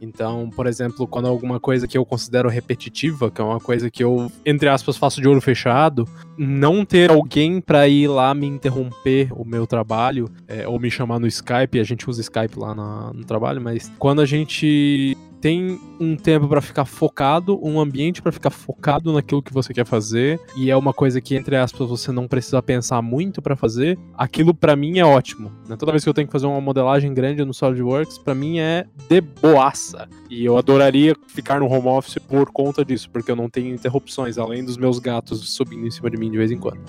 Speaker 1: Então, por exemplo, quando alguma coisa que eu considero repetitiva, que é uma coisa que eu, entre aspas, faço de olho fechado, não ter alguém pra ir lá me interromper o meu trabalho, é, ou me chamar no Skype, a gente usa Skype lá na- no trabalho, mas quando a gente tem um tempo pra ficar focado, um ambiente pra ficar focado naquilo que você quer fazer, e é uma coisa que, entre aspas, você não precisa pensar muito pra fazer, aquilo pra mim é ótimo. né? Toda vez que eu tenho que fazer uma modelagem grande no SolidWorks, pra mim é de boaça. E eu adoraria ficar no home office por conta disso, porque eu não tenho interrupções, além dos meus gatos subindo em cima de mim de vez em quando.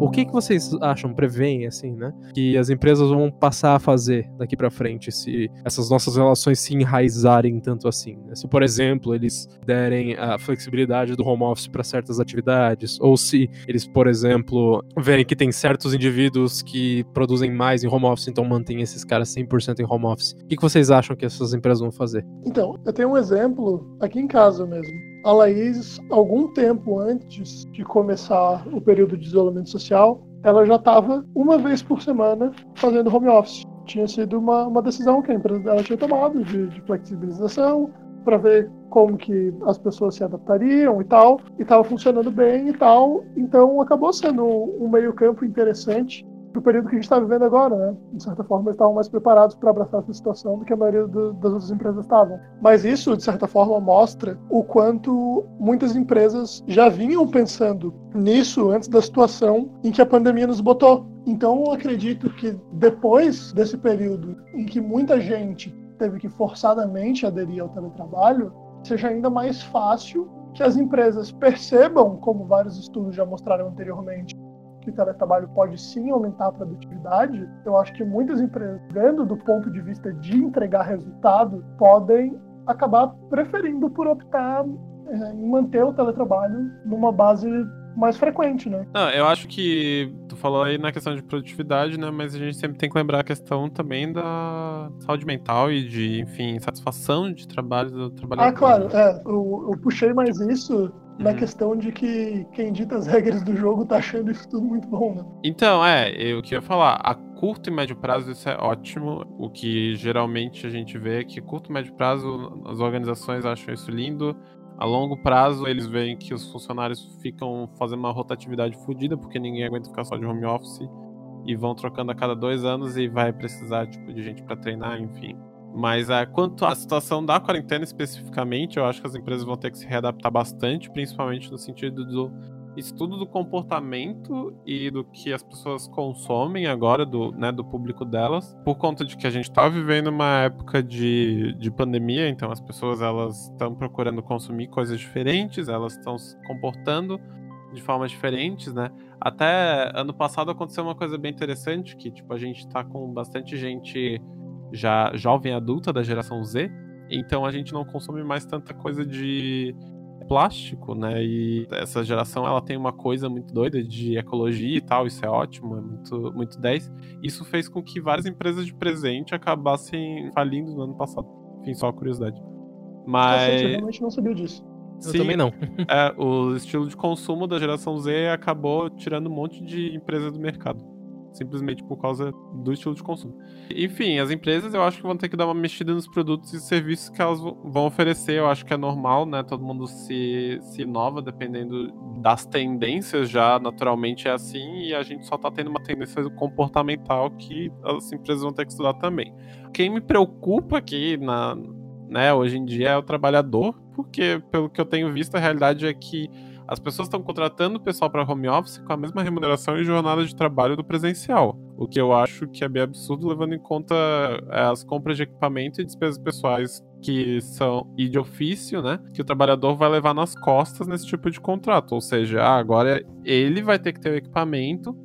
Speaker 1: O que, que vocês acham, preveem, assim, né? Que as empresas vão passar a fazer daqui pra frente se essas nossas relações se enraizarem tanto assim? né? Se, por exemplo, eles derem a flexibilidade do home office para certas atividades, ou se eles, por exemplo, verem que tem certos indivíduos que produzem mais em home office, então mantém esses caras 100% em home office. O que, que vocês acham que essas empresas vão fazer?
Speaker 2: Então, eu tenho um exemplo aqui em casa mesmo. A Laís, algum tempo antes de começar o período de isolamento social, ela já estava uma vez por semana fazendo home office. Tinha sido uma, uma decisão que a empresa dela tinha tomado de, de flexibilização para ver como que as pessoas se adaptariam e tal, e estava funcionando bem e tal. Então acabou sendo um meio campo interessante pro período que a gente está vivendo agora, né? De certa forma, eles estavam mais preparados para abraçar essa situação do que a maioria do- das outras empresas estavam. Mas isso, de certa forma, mostra o quanto muitas empresas já vinham pensando nisso antes da situação em que a pandemia nos botou. Então, eu acredito que depois desse período em que muita gente teve que forçadamente aderir ao teletrabalho, seja ainda mais fácil que as empresas percebam, como vários estudos já mostraram anteriormente, que o teletrabalho pode sim aumentar a produtividade, eu acho que muitas empresas, vendo do ponto de vista de entregar resultado, podem acabar preferindo por optar eh, em manter o teletrabalho numa base mais frequente, né?
Speaker 5: Não, eu acho que tu falou aí na questão de produtividade, né? Mas a gente sempre tem que lembrar a questão também da saúde mental e de, enfim, satisfação de trabalho do trabalhador.
Speaker 2: Ah, claro, é, eu, eu puxei mais isso na
Speaker 5: Uhum.
Speaker 2: questão de que quem dita as regras do jogo tá achando isso tudo muito bom, né?
Speaker 5: Então, é, eu queria falar, a curto e médio prazo isso é ótimo. O que geralmente a gente vê é que curto e médio prazo as organizações acham isso lindo. A longo prazo eles veem que os funcionários ficam fazendo uma rotatividade fodida porque ninguém aguenta ficar só de home office e vão trocando a cada dois anos e vai precisar tipo de gente para treinar, enfim. Mas é, quanto à situação da quarentena especificamente, eu acho que as empresas vão ter que se readaptar bastante, principalmente no sentido do estudo do comportamento e do que as pessoas consomem agora, do, né, do público delas, por conta de que a gente tá vivendo uma época de, de pandemia, então as pessoas elas estão procurando consumir coisas diferentes, elas estão se comportando de formas diferentes, né? Até ano passado aconteceu uma coisa bem interessante, que tipo, a gente tá com bastante gente já jovem adulta da geração Z, então a gente não consome mais tanta coisa de plástico, né? E essa geração ela tem uma coisa muito doida de ecologia e tal, isso é ótimo, é muito, muito 10. Isso fez com que várias empresas de presente acabassem falindo no ano passado. Enfim, só curiosidade.
Speaker 2: Cacete, eu
Speaker 5: Mas
Speaker 2: realmente não sabia disso.
Speaker 1: Eu
Speaker 5: sim,
Speaker 1: também não.
Speaker 5: é, o estilo de consumo da geração Z acabou tirando um monte de empresas do mercado. Simplesmente por causa do estilo de consumo. Enfim, as empresas eu acho que vão ter que dar uma mexida nos produtos e serviços que elas vão oferecer. Eu acho que é normal, né? Todo mundo se, se inova dependendo das tendências já naturalmente é assim e a gente só tá tendo uma tendência comportamental que as empresas vão ter que estudar também. Quem me preocupa aqui na, né, hoje em dia é o trabalhador, porque pelo que eu tenho visto a realidade é que as pessoas estão contratando o pessoal para home office com a mesma remuneração e jornada de trabalho do presencial. O que eu acho que é bem absurdo, levando em conta é, as compras de equipamento e despesas pessoais que são e de ofício, né? Que o trabalhador vai levar nas costas nesse tipo de contrato. Ou seja, ah, agora ele vai ter que ter o equipamento,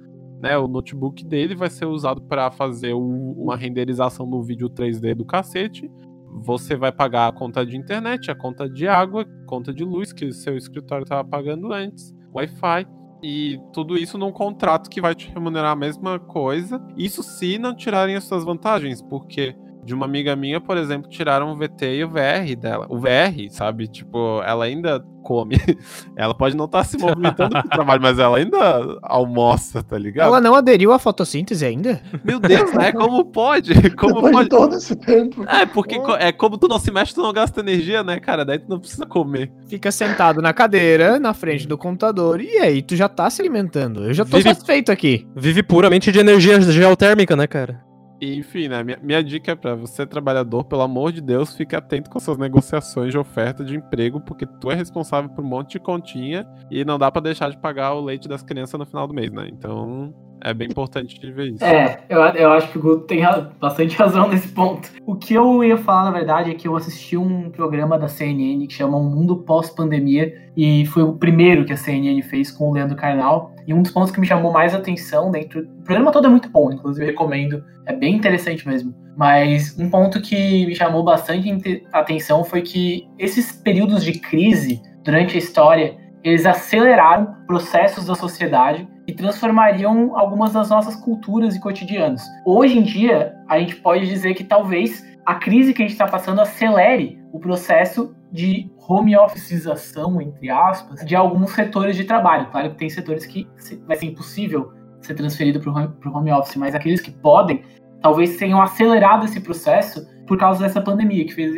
Speaker 5: né? O notebook dele vai ser usado para fazer o, uma renderização do vídeo 3D do cacete você vai pagar a conta de internet, a conta de água, conta de luz que seu escritório estava pagando antes, Wi-Fi. E tudo isso num contrato que vai te remunerar a mesma coisa. Isso se não tirarem as suas vantagens, porque de uma amiga minha, por exemplo, tiraram o VT e o VR dela. O VR, sabe? Tipo, ela ainda come. Ela pode não estar tá se movimentando pro trabalho, mas ela ainda almoça, tá ligado?
Speaker 4: Ela não aderiu à fotossíntese ainda?
Speaker 5: Meu Deus, né? Como pode? Como
Speaker 2: Depois
Speaker 5: pode?
Speaker 2: de todo esse tempo.
Speaker 5: É, porque co- é como tu não se mexe, tu não gasta energia, né, cara? Daí tu não precisa comer.
Speaker 4: Fica sentado na cadeira, na frente do computador, e aí tu já tá se alimentando. Eu já tô
Speaker 1: Vive-
Speaker 4: satisfeito aqui.
Speaker 1: Vive puramente de energia geotérmica, né, cara?
Speaker 5: Enfim, né? Minha, minha dica é pra você, trabalhador, pelo amor de Deus, fique atento com suas negociações de oferta de emprego, porque tu é responsável por um monte de continha e não dá pra deixar de pagar o leite das crianças no final do mês, né? Então, é bem importante de ver isso.
Speaker 3: É, eu, eu acho que o Guto tem bastante razão nesse ponto. O que eu ia falar, na verdade, é que eu assisti um programa da CNN que chama O Mundo Pós-Pandemia, e foi o primeiro que a CNN fez com o Leandro Carnal. E um dos pontos que me chamou mais atenção dentro. O programa todo é muito bom, inclusive eu recomendo, é bem interessante mesmo. Mas um ponto que me chamou bastante atenção foi que esses períodos de crise durante a história eles aceleraram processos da sociedade e transformariam algumas das nossas culturas e cotidianos. Hoje em dia, a gente pode dizer que talvez a crise que a gente está passando acelere o processo de home officização, entre aspas, de alguns setores de trabalho. Claro que tem setores que vai ser impossível ser transferido para o home office, mas aqueles que podem, talvez tenham acelerado esse processo por causa dessa pandemia, que fez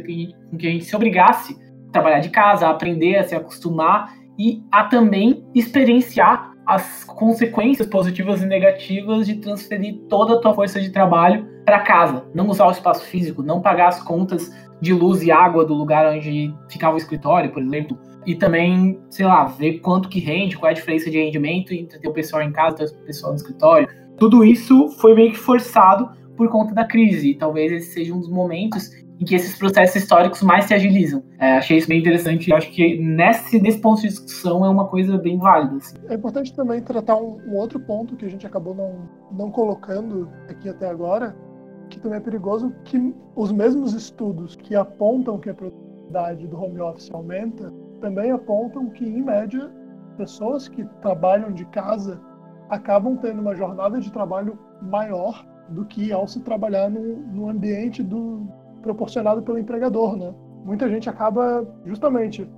Speaker 3: com que a gente se obrigasse a trabalhar de casa, a aprender, a se acostumar e a também experienciar as consequências positivas e negativas de transferir toda a tua força de trabalho para casa, não usar o espaço físico, não pagar as contas de luz e água do lugar onde ficava o escritório, por exemplo, e também, sei lá, ver quanto que rende, qual é a diferença de rendimento entre ter o pessoal em casa e ter o pessoal no escritório. Tudo isso foi meio que forçado por conta da crise, e talvez esse seja um dos momentos em que esses processos históricos mais se agilizam. É, achei isso bem interessante e acho que nesse, nesse ponto de discussão é uma coisa bem válida. assim.
Speaker 2: É importante também tratar um, um outro ponto que a gente acabou não, não colocando aqui até agora, que também é perigoso, que os mesmos estudos que apontam que a produtividade do home office aumenta, também apontam que, em média, pessoas que trabalham de casa acabam tendo uma jornada de trabalho maior do que ao se trabalhar no, no ambiente do, proporcionado pelo empregador, né? Muita gente acaba justamente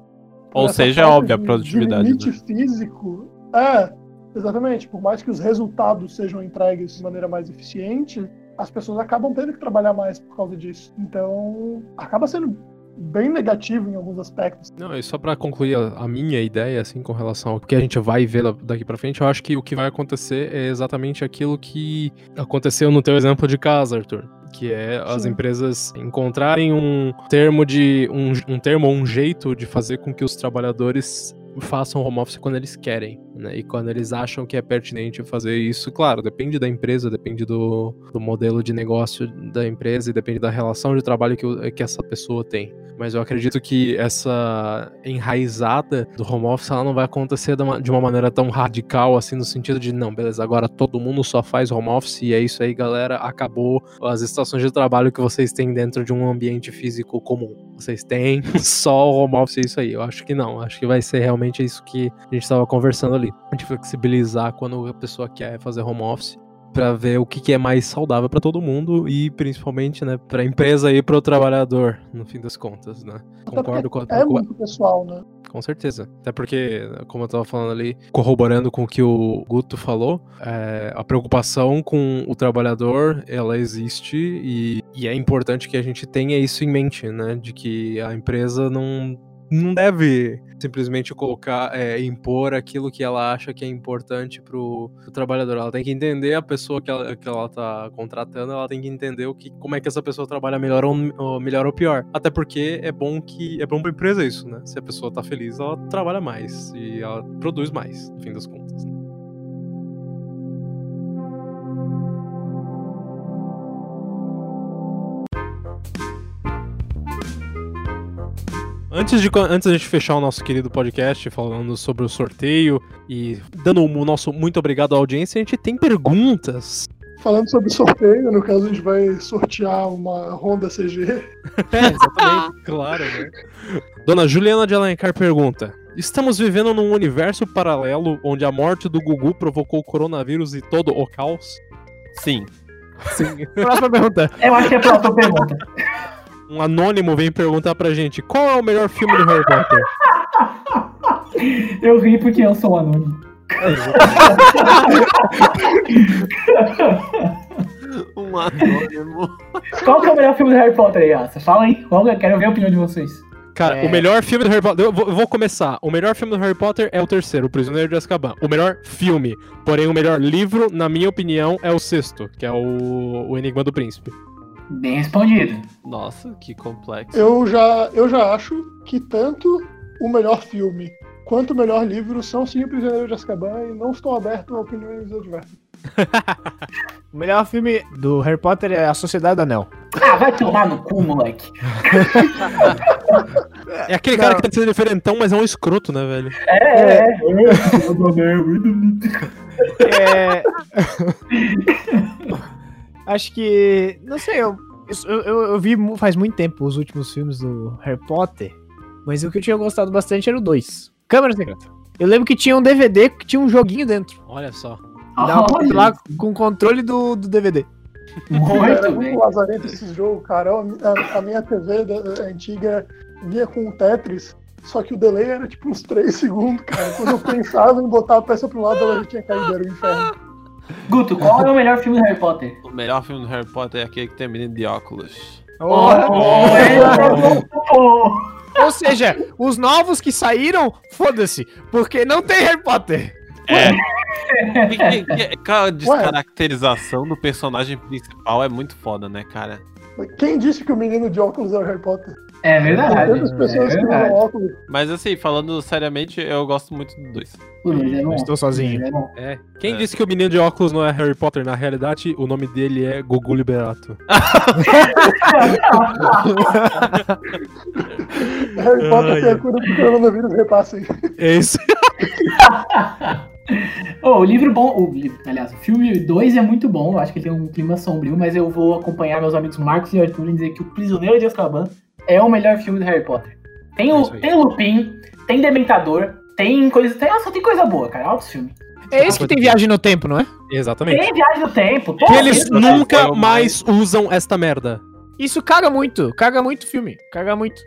Speaker 5: Ou seja, é óbvia a
Speaker 2: de-
Speaker 5: produtividade,
Speaker 2: De limite
Speaker 5: né?
Speaker 2: físico. É, exatamente. Por mais que os resultados sejam entregues de maneira mais eficiente, as pessoas acabam tendo que trabalhar mais por causa disso. Então, acaba sendo bem negativo em alguns aspectos.
Speaker 1: Não, e só pra concluir a, a minha ideia, assim, com relação ao que a gente vai ver daqui pra frente, eu acho que o que vai acontecer é exatamente aquilo que aconteceu no teu exemplo de casa, Arthur. Que é as
Speaker 2: Sim.
Speaker 1: empresas encontrarem um termo de. Um, um termo ou um jeito de fazer com que os trabalhadores façam home office quando eles querem, né? E quando eles acham que é pertinente fazer isso, claro, depende da empresa, depende do, do modelo de negócio da empresa e depende da relação de trabalho que, que essa pessoa tem. Mas eu acredito que essa enraizada do home office ela não vai acontecer de uma, de uma maneira tão radical assim, no sentido de, não, beleza, agora todo mundo só faz home office e é isso aí, galera, acabou as estações de trabalho que vocês têm dentro de um ambiente físico comum. Vocês têm só o home office, é isso aí. Eu acho que não, acho que vai ser realmente isso que a gente estava conversando ali. De flexibilizar quando a pessoa quer fazer home office para ver o que, que é mais saudável para todo mundo e principalmente, né, para a empresa e para o trabalhador, no fim das contas, né?
Speaker 2: Até
Speaker 1: Concordo com,
Speaker 2: porque É muito pessoal, né?
Speaker 1: com certeza. Até porque, como eu tava falando ali, corroborando com o que o Guto falou, é, a preocupação com o trabalhador, ela existe e, e é importante que a gente tenha isso em mente, né? De que a empresa não não deve simplesmente colocar, é, impor aquilo que ela acha que é importante pro, pro trabalhador. Ela tem que entender a pessoa que ela, que ela tá contratando, ela tem que entender o que, como é que essa pessoa trabalha melhor ou, ou melhor ou pior. Até porque é bom que é bom pra empresa isso, né? Se a pessoa tá feliz, ela trabalha mais e ela produz mais, no fim das contas. Antes de, antes de fechar o nosso querido podcast falando sobre o sorteio e dando o nosso muito obrigado à audiência, a gente tem perguntas.
Speaker 2: Falando sobre sorteio, no caso a gente vai sortear uma Honda CG.
Speaker 1: É, exatamente, claro, né? Dona Juliana de Alencar pergunta: Estamos vivendo num universo paralelo onde a morte do Gugu provocou o coronavírus e todo o caos?
Speaker 5: Sim.
Speaker 1: Sim.
Speaker 4: Próxima pergunta.
Speaker 3: Eu acho que é a próxima pergunta.
Speaker 1: Um anônimo vem perguntar pra gente qual é o melhor filme do Harry Potter.
Speaker 3: Eu ri porque eu sou um anônimo.
Speaker 5: Um anônimo.
Speaker 3: Qual que é o melhor filme do Harry Potter aí, Asa? Fala aí. Qual é? Quero ver a opinião de vocês.
Speaker 1: Cara,
Speaker 4: É.
Speaker 1: o melhor filme do Harry Potter. Eu vou, eu vou começar. O melhor filme do Harry Potter é o terceiro, O Prisioneiro de Azkaban. O melhor filme. Porém, o melhor livro, na minha opinião, é o sexto, que é o, o Enigma do Príncipe.
Speaker 3: Bem respondido.
Speaker 5: Nossa, que complexo.
Speaker 2: Eu já, eu já acho que tanto o melhor filme quanto o melhor livro são sim o Prisioneiro de Azkaban e não estou aberto a opiniões adversas.
Speaker 4: O melhor filme do Harry Potter é A Sociedade do Anel.
Speaker 3: Ah, vai tomar no cu, moleque.
Speaker 1: É aquele cara que tá sendo diferentão, mas é um escroto, né, velho?
Speaker 3: É, é, é.
Speaker 4: É... Acho que. Não sei, eu, eu, eu, eu vi faz muito tempo os últimos filmes do Harry Potter, mas o que eu tinha gostado bastante era o 2. Câmera Secreta. Eu lembro que tinha um DVD que tinha um joguinho dentro.
Speaker 1: Olha só.
Speaker 4: Dava pra
Speaker 3: Olha,
Speaker 4: lá com o controle do, do DVD.
Speaker 3: Muito
Speaker 2: muito
Speaker 3: bem.
Speaker 2: lazarento esse jogo, cara. A, a- a minha TV da- antiga vinha com o Tetris, só que o delay era tipo uns 3 segundos, cara. Quando eu pensava em botar a peça pro lado, ela já tinha caído, era o inferno.
Speaker 3: Guto, qual é o melhor filme do Harry Potter?
Speaker 5: O melhor filme do Harry Potter é aquele que tem menino de óculos.
Speaker 3: Oh,
Speaker 4: Ou seja, os novos que saíram, foda-se, porque não tem Harry Potter.
Speaker 5: Que- cara, A descaracterização do personagem principal é muito foda, né, cara?
Speaker 2: Quem disse que o menino de óculos é o Harry Potter?
Speaker 3: É
Speaker 2: Tem
Speaker 3: verdade.
Speaker 2: tantas pessoas
Speaker 3: é
Speaker 2: que usam
Speaker 3: verdade.
Speaker 2: óculos.
Speaker 5: Mas assim, falando seriamente, eu gosto muito do 2.
Speaker 3: O Luiz é.
Speaker 4: Eu estou sozinho.
Speaker 3: É.
Speaker 1: É. Quem
Speaker 5: É.
Speaker 1: disse que o menino de óculos não é Harry Potter? Na realidade, o nome dele é Gugu Liberato.
Speaker 2: Harry Potter tem a cura pro coronavírus, repassem.
Speaker 1: É isso.
Speaker 3: Ô, o livro bom, o livro, aliás, o filme 2 é muito bom, eu acho que ele tem um clima sombrio, mas eu vou acompanhar meus amigos Marcos e Arthur em dizer que o Prisioneiro de Azkaban é o melhor filme do Harry Potter. Tem
Speaker 1: É
Speaker 3: o,
Speaker 1: aí.
Speaker 3: tem o Lupin, tem Dementador, tem coisa, tem, nossa, tem coisa boa, cara, altos filme.
Speaker 4: É esse que tem viagem no tempo, não é?
Speaker 1: Exatamente.
Speaker 3: Tem Viagem no Tempo, pô,
Speaker 1: Que eles
Speaker 3: tem-
Speaker 1: nunca mais usam esta merda.
Speaker 4: Isso caga muito, caga muito o filme, caga muito.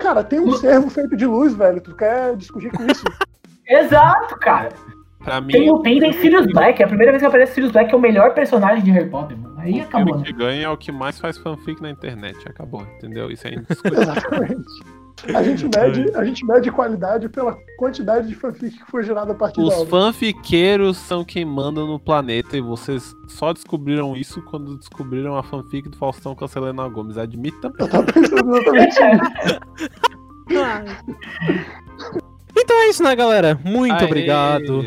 Speaker 2: Cara, tem um servo feito de luz, velho. Tu quer discutir com isso?
Speaker 3: Exato, cara.
Speaker 5: Pra mim,
Speaker 3: Tem Lupin, tem Sirius Black, é a primeira vez que aparece Sirius Black, é o melhor personagem de Harry Potter, mano. Aí
Speaker 5: o
Speaker 3: acabou,
Speaker 5: filme
Speaker 3: né?
Speaker 5: que ganha é o que mais faz fanfic na internet. Acabou, entendeu? Isso é indiscutível.
Speaker 2: Exatamente. A gente, mede, a gente mede qualidade pela quantidade de fanfic que foi gerada a partir da
Speaker 5: Os
Speaker 2: obra.
Speaker 5: fanfiqueiros são quem mandam no planeta e vocês só descobriram isso quando descobriram a fanfic do Faustão com a Selena Gomes. Admite também.
Speaker 2: Eu tava pensando exatamente nisso.
Speaker 1: Então é isso, né, galera? Muito
Speaker 5: Aê!
Speaker 1: obrigado.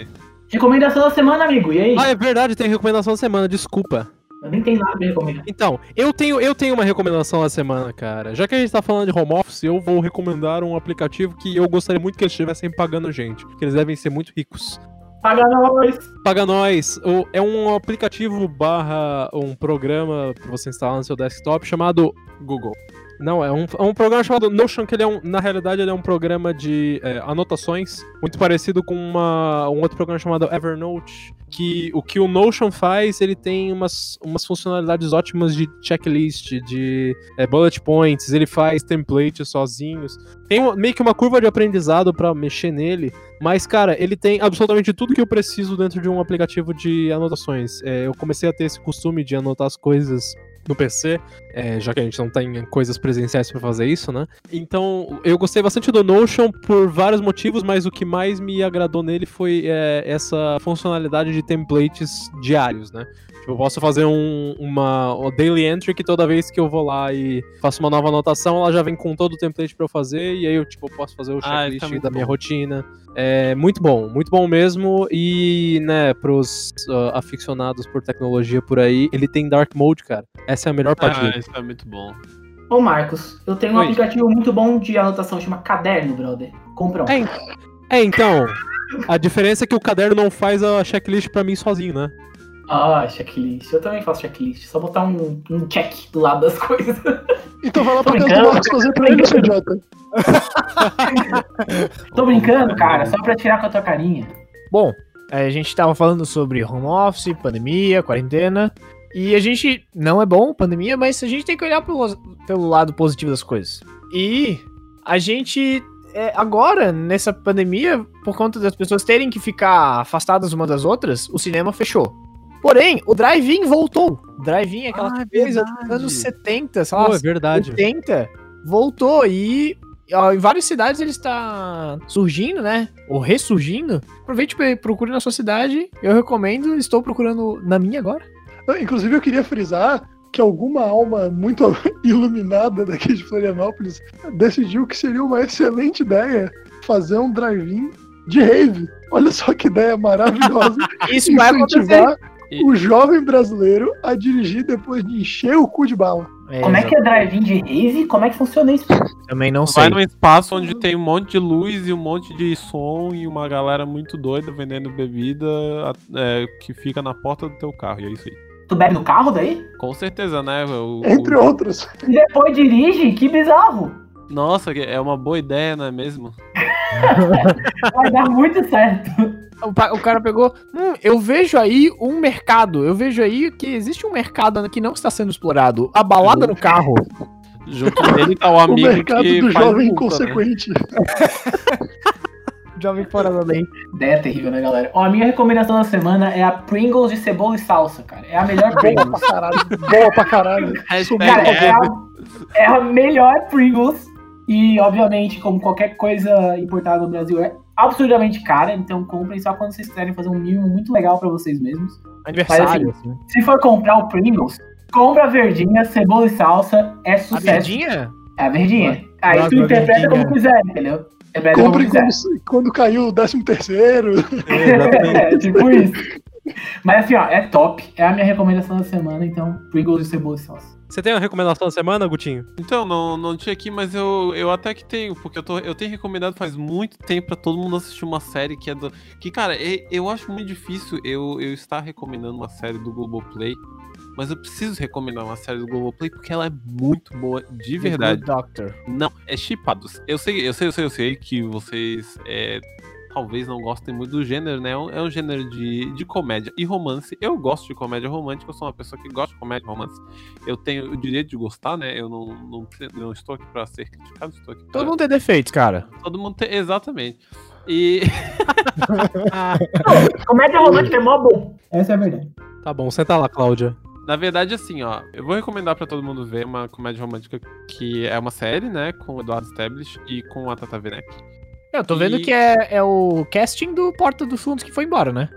Speaker 3: Recomendação da semana, amigo, e aí?
Speaker 1: Ah, é verdade, tem recomendação da semana, desculpa.
Speaker 3: Eu nem tenho nada pra recomendar.
Speaker 1: Então, eu tenho, eu tenho uma recomendação da semana, cara. Já que a gente tá falando de home office, eu vou recomendar um aplicativo que eu gostaria muito que eles estivessem pagando gente. Porque eles devem ser muito ricos.
Speaker 3: Paga nós!
Speaker 1: Paga nós. É um aplicativo barra um programa pra você instalar no seu desktop chamado
Speaker 5: Google.
Speaker 1: Não, é um, é um programa chamado Notion, que ele é um, na realidade ele é um programa de é, anotações, muito parecido com uma, um outro programa chamado Evernote, que o que o Notion faz, ele tem umas, umas funcionalidades ótimas de checklist, de é, bullet points, ele faz templates sozinhos. Tem uma- meio que uma curva de aprendizado pra mexer nele, mas, cara, ele tem absolutamente tudo que eu preciso dentro de um aplicativo de anotações. É, eu comecei a ter esse costume de anotar as coisas no PC, é, já que a gente não tem coisas presenciais pra fazer isso, né? Então, eu gostei bastante do Notion por vários motivos, mas o que mais me agradou nele foi é, essa funcionalidade de templates diários, né? Tipo, eu posso fazer um, uma, uma daily entry que toda vez que eu vou lá e faço uma nova anotação, ela já vem com todo o template pra eu fazer, e aí eu, tipo, posso fazer o
Speaker 5: Ah,
Speaker 1: checklist
Speaker 5: muito
Speaker 1: da minha
Speaker 5: bom.
Speaker 1: rotina. É muito bom, muito bom mesmo. E, né, pros ah, aficionados por tecnologia por aí, ele tem Dark Mode, cara. Essa é a melhor parte
Speaker 5: Ah,
Speaker 1: dele.
Speaker 5: isso é muito bom.
Speaker 3: Ô Marcos, eu tenho um
Speaker 1: Oi.
Speaker 3: aplicativo muito bom de anotação, chama Caderno, brother. Compra um.
Speaker 1: É, É, então. A diferença é que o caderno não faz a checklist pra mim sozinho, né?
Speaker 3: Ah, checklist. Eu também faço checklist. Só botar um, um check do lado das coisas.
Speaker 2: Então vai lá pra
Speaker 3: Tô
Speaker 2: casa do
Speaker 3: brincando.
Speaker 2: Marcos fazer pra ele, seu idiota.
Speaker 3: Tô brincando, cara, só pra tirar com a tua carinha.
Speaker 4: Bom, a gente tava falando sobre home office, pandemia, quarentena. E a gente não é bom, pandemia, mas a gente tem que olhar pelo, pelo lado positivo das coisas. E a gente, é, agora, nessa pandemia, por conta das pessoas terem que ficar afastadas uma das outras, o cinema fechou. Porém, o drive-in voltou. Drive-in é aquela
Speaker 1: Ah, é
Speaker 4: coisa dos anos 70, sei lá,
Speaker 1: Pô, é verdade.
Speaker 4: 80, voltou e ó, em várias cidades ele está surgindo, né? Ou ressurgindo. Aproveite e procure na sua cidade. Eu recomendo, estou procurando na minha agora.
Speaker 2: Inclusive, eu queria frisar que alguma alma muito iluminada daqui de Florianópolis decidiu que seria uma excelente ideia fazer um drive-in de rave. Olha só que ideia maravilhosa.
Speaker 4: Isso vai acontecer.
Speaker 5: E-
Speaker 2: o jovem brasileiro a dirigir depois de encher o cu de bala.
Speaker 3: Como é que é drive-in de rave? Como é que funciona isso?
Speaker 4: Também não
Speaker 5: Vai
Speaker 4: sei.
Speaker 5: num espaço onde tem um monte de luz e um monte de som e uma galera muito doida vendendo bebida é, que fica na porta do teu carro. E é isso aí.
Speaker 3: Tu bebe no carro daí?
Speaker 5: Com certeza, né? O-
Speaker 2: Entre
Speaker 5: o-
Speaker 2: outros.
Speaker 3: E depois dirige? Que bizarro!
Speaker 5: Nossa, é uma boa ideia, não é mesmo?
Speaker 3: Vai dar muito certo.
Speaker 4: O, o cara pegou. Hum, eu vejo aí um mercado. Eu vejo aí que existe um mercado que não está sendo explorado. A balada no carro.
Speaker 5: Junto dele tá o
Speaker 2: O
Speaker 5: amigo
Speaker 2: mercado
Speaker 5: que
Speaker 2: do
Speaker 5: faz
Speaker 2: jovem
Speaker 5: multa, né?
Speaker 2: inconsequente.
Speaker 4: Jovem fora da lei.
Speaker 3: Ideia terrível, né, galera? Ó, a minha recomendação da semana é a Pringles de cebola e salsa, cara. É a melhor
Speaker 2: Boa
Speaker 3: Pringles.
Speaker 2: pra caralho. Boa pra caralho.
Speaker 3: Cara, é
Speaker 5: é,
Speaker 3: a, é a melhor Pringles. E, obviamente, como qualquer coisa importada no Brasil, é absurdamente cara. Então, comprem só quando vocês quiserem fazer um mínimo muito legal pra vocês mesmos.
Speaker 4: Aniversário.
Speaker 3: Mas, Se for comprar o Pringles, compra a verdinha, cebola e salsa. É
Speaker 4: A
Speaker 3: sucesso.
Speaker 4: verdinha?
Speaker 3: É a verdinha. Aí tu interpreta
Speaker 4: verdinha.
Speaker 3: como quiser, entendeu? Interpreta como
Speaker 2: Comprem
Speaker 3: quiser.
Speaker 2: quando, quando caiu o 13 terceiro.
Speaker 3: É, tipo isso. Mas assim, ó, é top. É a minha recomendação da semana, então, Pringles de cebola e salsa.
Speaker 1: Você tem uma recomendação da semana, Gutinho?
Speaker 5: Então, não, não tinha aqui, mas eu, eu até que tenho, porque eu, tô, eu tenho recomendado faz muito tempo pra todo mundo assistir uma série que é do. Que, cara, é- eu acho muito difícil eu, eu estar recomendando uma série do Globoplay, mas eu preciso recomendar uma série do Globoplay porque ela é muito boa, de verdade.
Speaker 4: The Good Doctor.
Speaker 5: Não, é chipados. Eu sei, eu sei, eu sei, eu sei que vocês é, talvez não gostem muito do gênero, né? É um, é um gênero de, de comédia e romance. Eu gosto de comédia romântica, eu sou uma pessoa que gosta de comédia e romance. Eu tenho o direito de gostar, né? Eu não, não, não estou aqui pra ser criticado, estou aqui pra...
Speaker 4: Todo mundo tem defeitos, cara.
Speaker 5: Todo mundo tem... Exatamente. E...
Speaker 3: Comédia romântica é mó bom. Essa é a verdade.
Speaker 1: Tá bom, senta lá, Cláudia.
Speaker 5: Na verdade, assim, ó, eu vou recomendar pra todo mundo ver uma comédia romântica que é uma série, né, com o Eduardo Stablish e com a Tata Werneck.
Speaker 4: Eu tô vendo
Speaker 5: E-
Speaker 4: que é, é o casting do Porta dos Fundos que foi embora, né?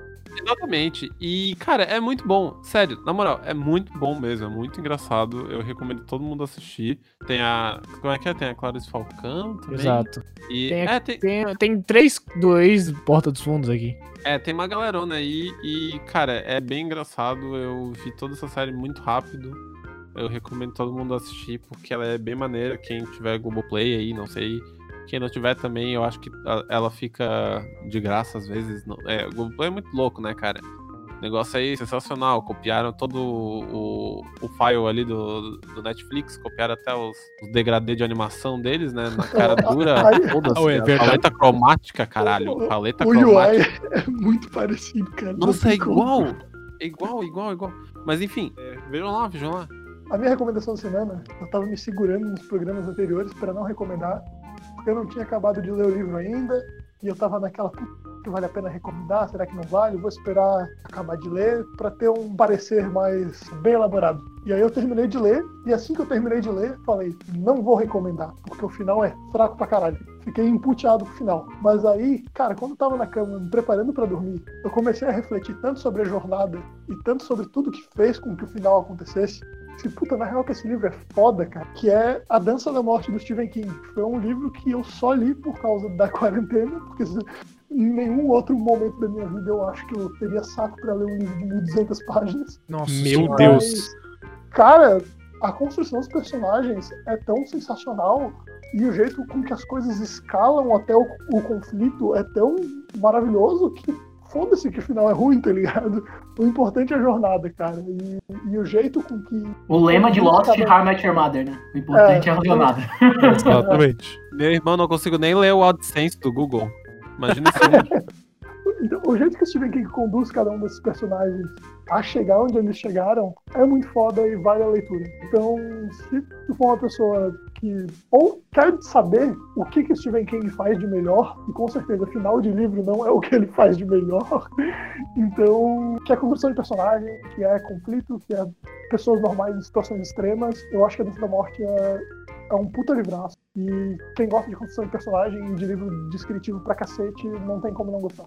Speaker 5: Exatamente. E, cara, é muito bom. Sério, na moral, é muito bom mesmo. É muito engraçado. Eu recomendo todo mundo assistir. Tem a. Como é que é? Tem a Clarice Falcão também.
Speaker 4: Exato.
Speaker 5: E,
Speaker 4: Tem a-
Speaker 5: é, tem,
Speaker 4: Tem, tem três do ex-Porta dos Fundos aqui.
Speaker 5: é, tem uma galerona aí. E, cara, é bem engraçado. Eu vi toda essa série muito rápido. Eu recomendo todo mundo assistir porque ela é bem maneira. Quem tiver Globoplay aí, não sei. Quem não tiver também, eu acho que ela fica de graça às vezes. Não, é, o Globoplay é muito louco, né, cara? Negócio aí sensacional. Copiaram todo o, o file ali do, do Netflix, copiaram até os, os degradê de animação deles, né? Na cara dura,
Speaker 1: Ah, é
Speaker 5: paleta cromática, caralho. Paleta
Speaker 2: O UI
Speaker 5: cromática.
Speaker 2: é muito parecido, cara. Não
Speaker 5: Nossa, é
Speaker 2: tem como.
Speaker 5: igual. É igual, igual, igual. Mas enfim, é, vejam lá, vejam lá.
Speaker 2: A minha recomendação da semana, eu tava me segurando nos programas anteriores para não recomendar, porque eu não tinha acabado de ler o livro ainda, e eu tava naquela "Putz, que vale a pena recomendar, será que não vale? Vou esperar acabar de ler para ter um parecer mais bem elaborado. E aí eu terminei de ler, e assim que eu terminei de ler, falei, não vou recomendar, porque o final é fraco pra caralho. Fiquei emputeado pro final. Mas aí, cara, quando eu tava na cama me preparando para dormir, eu comecei a refletir tanto sobre a jornada e tanto sobre tudo que fez com que o final acontecesse, se puta, na real que esse livro é foda, cara, que é A Dança da Morte do Stephen King. Foi um livro que eu só li por causa da quarentena, porque em nenhum outro momento da minha vida eu acho que eu teria saco pra ler um livro de 1.200 páginas.
Speaker 4: Nossa
Speaker 1: Meu
Speaker 4: senhora.
Speaker 1: Deus.
Speaker 2: Mas, cara, a construção dos personagens é tão sensacional e o jeito com que as coisas escalam até o, o conflito é tão maravilhoso que foda-se que o final é ruim, tá ligado? O importante é a jornada, cara. E, e o jeito com que.
Speaker 3: O lema de Lost e How I Met Your Mother, né? O importante é,
Speaker 2: É.
Speaker 3: a jornada.
Speaker 1: Exatamente.
Speaker 5: Meu irmão não consigo nem ler o AdSense do Google. Imagina isso.
Speaker 2: Então, o jeito que o Stephen King conduz cada um desses personagens a chegar onde eles chegaram é muito foda e vale a leitura. Então, se tu for uma pessoa que ou quer saber o que, que o Stephen King faz de melhor, e com certeza final de livro não é o que ele faz de melhor, então, que é construção de personagem, que é conflito, que é pessoas normais em situações extremas, eu acho que a Dança da Morte é, é um puta livraço. E quem gosta de construção de personagem, de livro descritivo pra cacete, não tem como não gostar.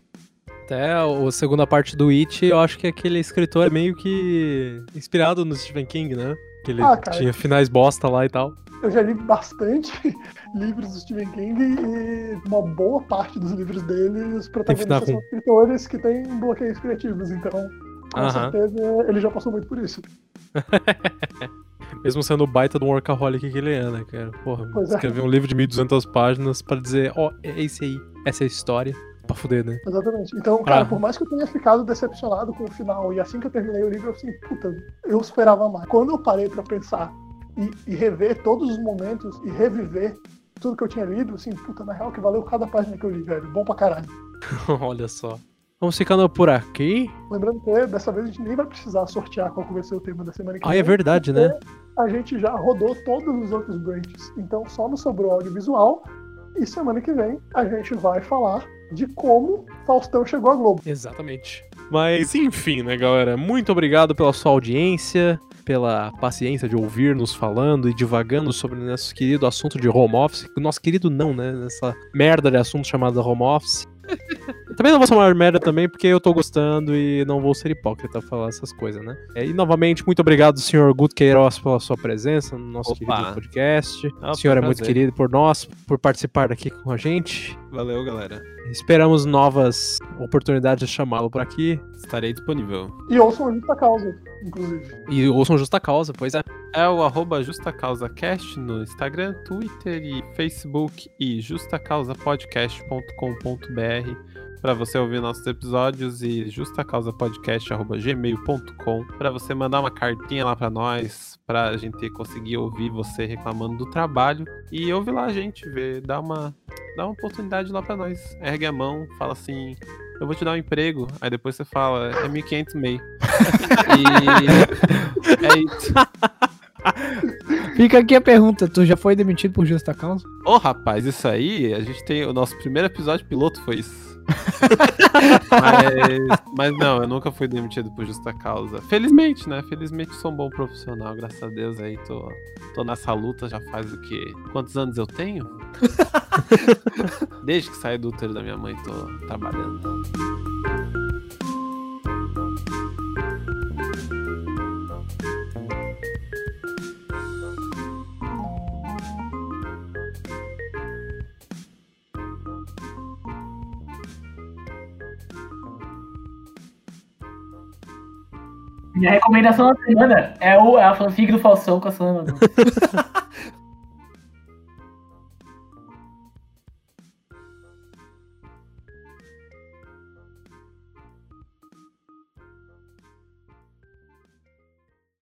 Speaker 1: Até a segunda parte do It, eu acho que aquele escritor é meio que inspirado no Stephen King, né? Que ele
Speaker 2: Ah,
Speaker 1: tinha finais bosta lá e tal.
Speaker 2: Eu já li bastante livros do Stephen King e uma boa parte dos livros dele, os protagonistas são escritores que têm bloqueios criativos, então com
Speaker 1: Aham.
Speaker 2: certeza ele já passou muito por isso.
Speaker 1: Mesmo sendo o baita do workaholic que ele é, né, cara? Porra,
Speaker 2: Pois é.
Speaker 1: escrever um livro de 1200 páginas pra dizer, ó, é esse aí, essa é a história. Pra fuder, né?
Speaker 2: Exatamente. Então, cara,
Speaker 1: Ah.
Speaker 2: por mais que eu tenha ficado decepcionado com o final, e assim que eu terminei o livro, eu assim, puta, eu esperava mais. Quando eu parei pra pensar e, e rever todos os momentos e reviver tudo que eu tinha lido, assim, puta, na real que valeu cada página que eu li, velho. Bom pra caralho.
Speaker 1: Olha só. Vamos ficando por aqui.
Speaker 2: Lembrando que dessa vez a gente nem vai precisar sortear qual vai ser o tema da semana que
Speaker 1: Ah,
Speaker 2: vem.
Speaker 1: é verdade, né?
Speaker 2: a gente já rodou todos os outros branches. Então só nos sobrou audiovisual. E semana que vem a gente vai falar de como Faustão chegou à Globo.
Speaker 1: Exatamente. Mas enfim, né, galera? Muito obrigado pela sua audiência, pela paciência de ouvir nos falando e divagando sobre o nosso querido assunto de home office. O nosso querido não, né? Nessa merda de assunto chamado home office. Também não vou chamar merda também, porque eu tô gostando e não vou ser hipócrita falar essas coisas, né? É, E novamente, muito obrigado, senhor Guto Queiroz, pela sua presença no nosso
Speaker 5: Opa.
Speaker 1: querido podcast.
Speaker 5: Ah,
Speaker 1: o senhor é
Speaker 5: um
Speaker 1: muito
Speaker 5: prazer.
Speaker 1: querido por nós, por participar aqui com a gente.
Speaker 5: Valeu, galera.
Speaker 1: Esperamos novas oportunidades de chamá-lo por aqui.
Speaker 5: Estarei disponível.
Speaker 2: E ouçam a justa causa, inclusive.
Speaker 1: E ouçam justa causa, pois é.
Speaker 5: É o arroba JustaCausaCast no Instagram, Twitter e Facebook e justacausapodcast.com.br para você ouvir nossos episódios e justacausapodcast.gmail.com para você mandar uma cartinha lá para nós, para a gente conseguir ouvir você reclamando do trabalho e ouvir lá a gente, ver, dá uma, dá uma oportunidade lá para nós. Ergue a mão, fala assim, eu vou te dar um emprego, aí depois você fala, é 1.500 MEI. e é isso.
Speaker 4: Fica aqui a pergunta: tu já foi demitido por justa causa?
Speaker 5: Ô, rapaz, isso aí, a gente tem. O nosso primeiro episódio piloto foi isso. Mas, mas não, eu nunca fui demitido por justa causa. Felizmente, né? Felizmente sou um bom profissional, graças a Deus aí tô, tô nessa luta já faz o quê? Quantos anos eu tenho? Desde que saí do útero da minha mãe, tô trabalhando.
Speaker 3: Minha recomendação da semana é, o, é a fanfic do Faustão com a Sandra.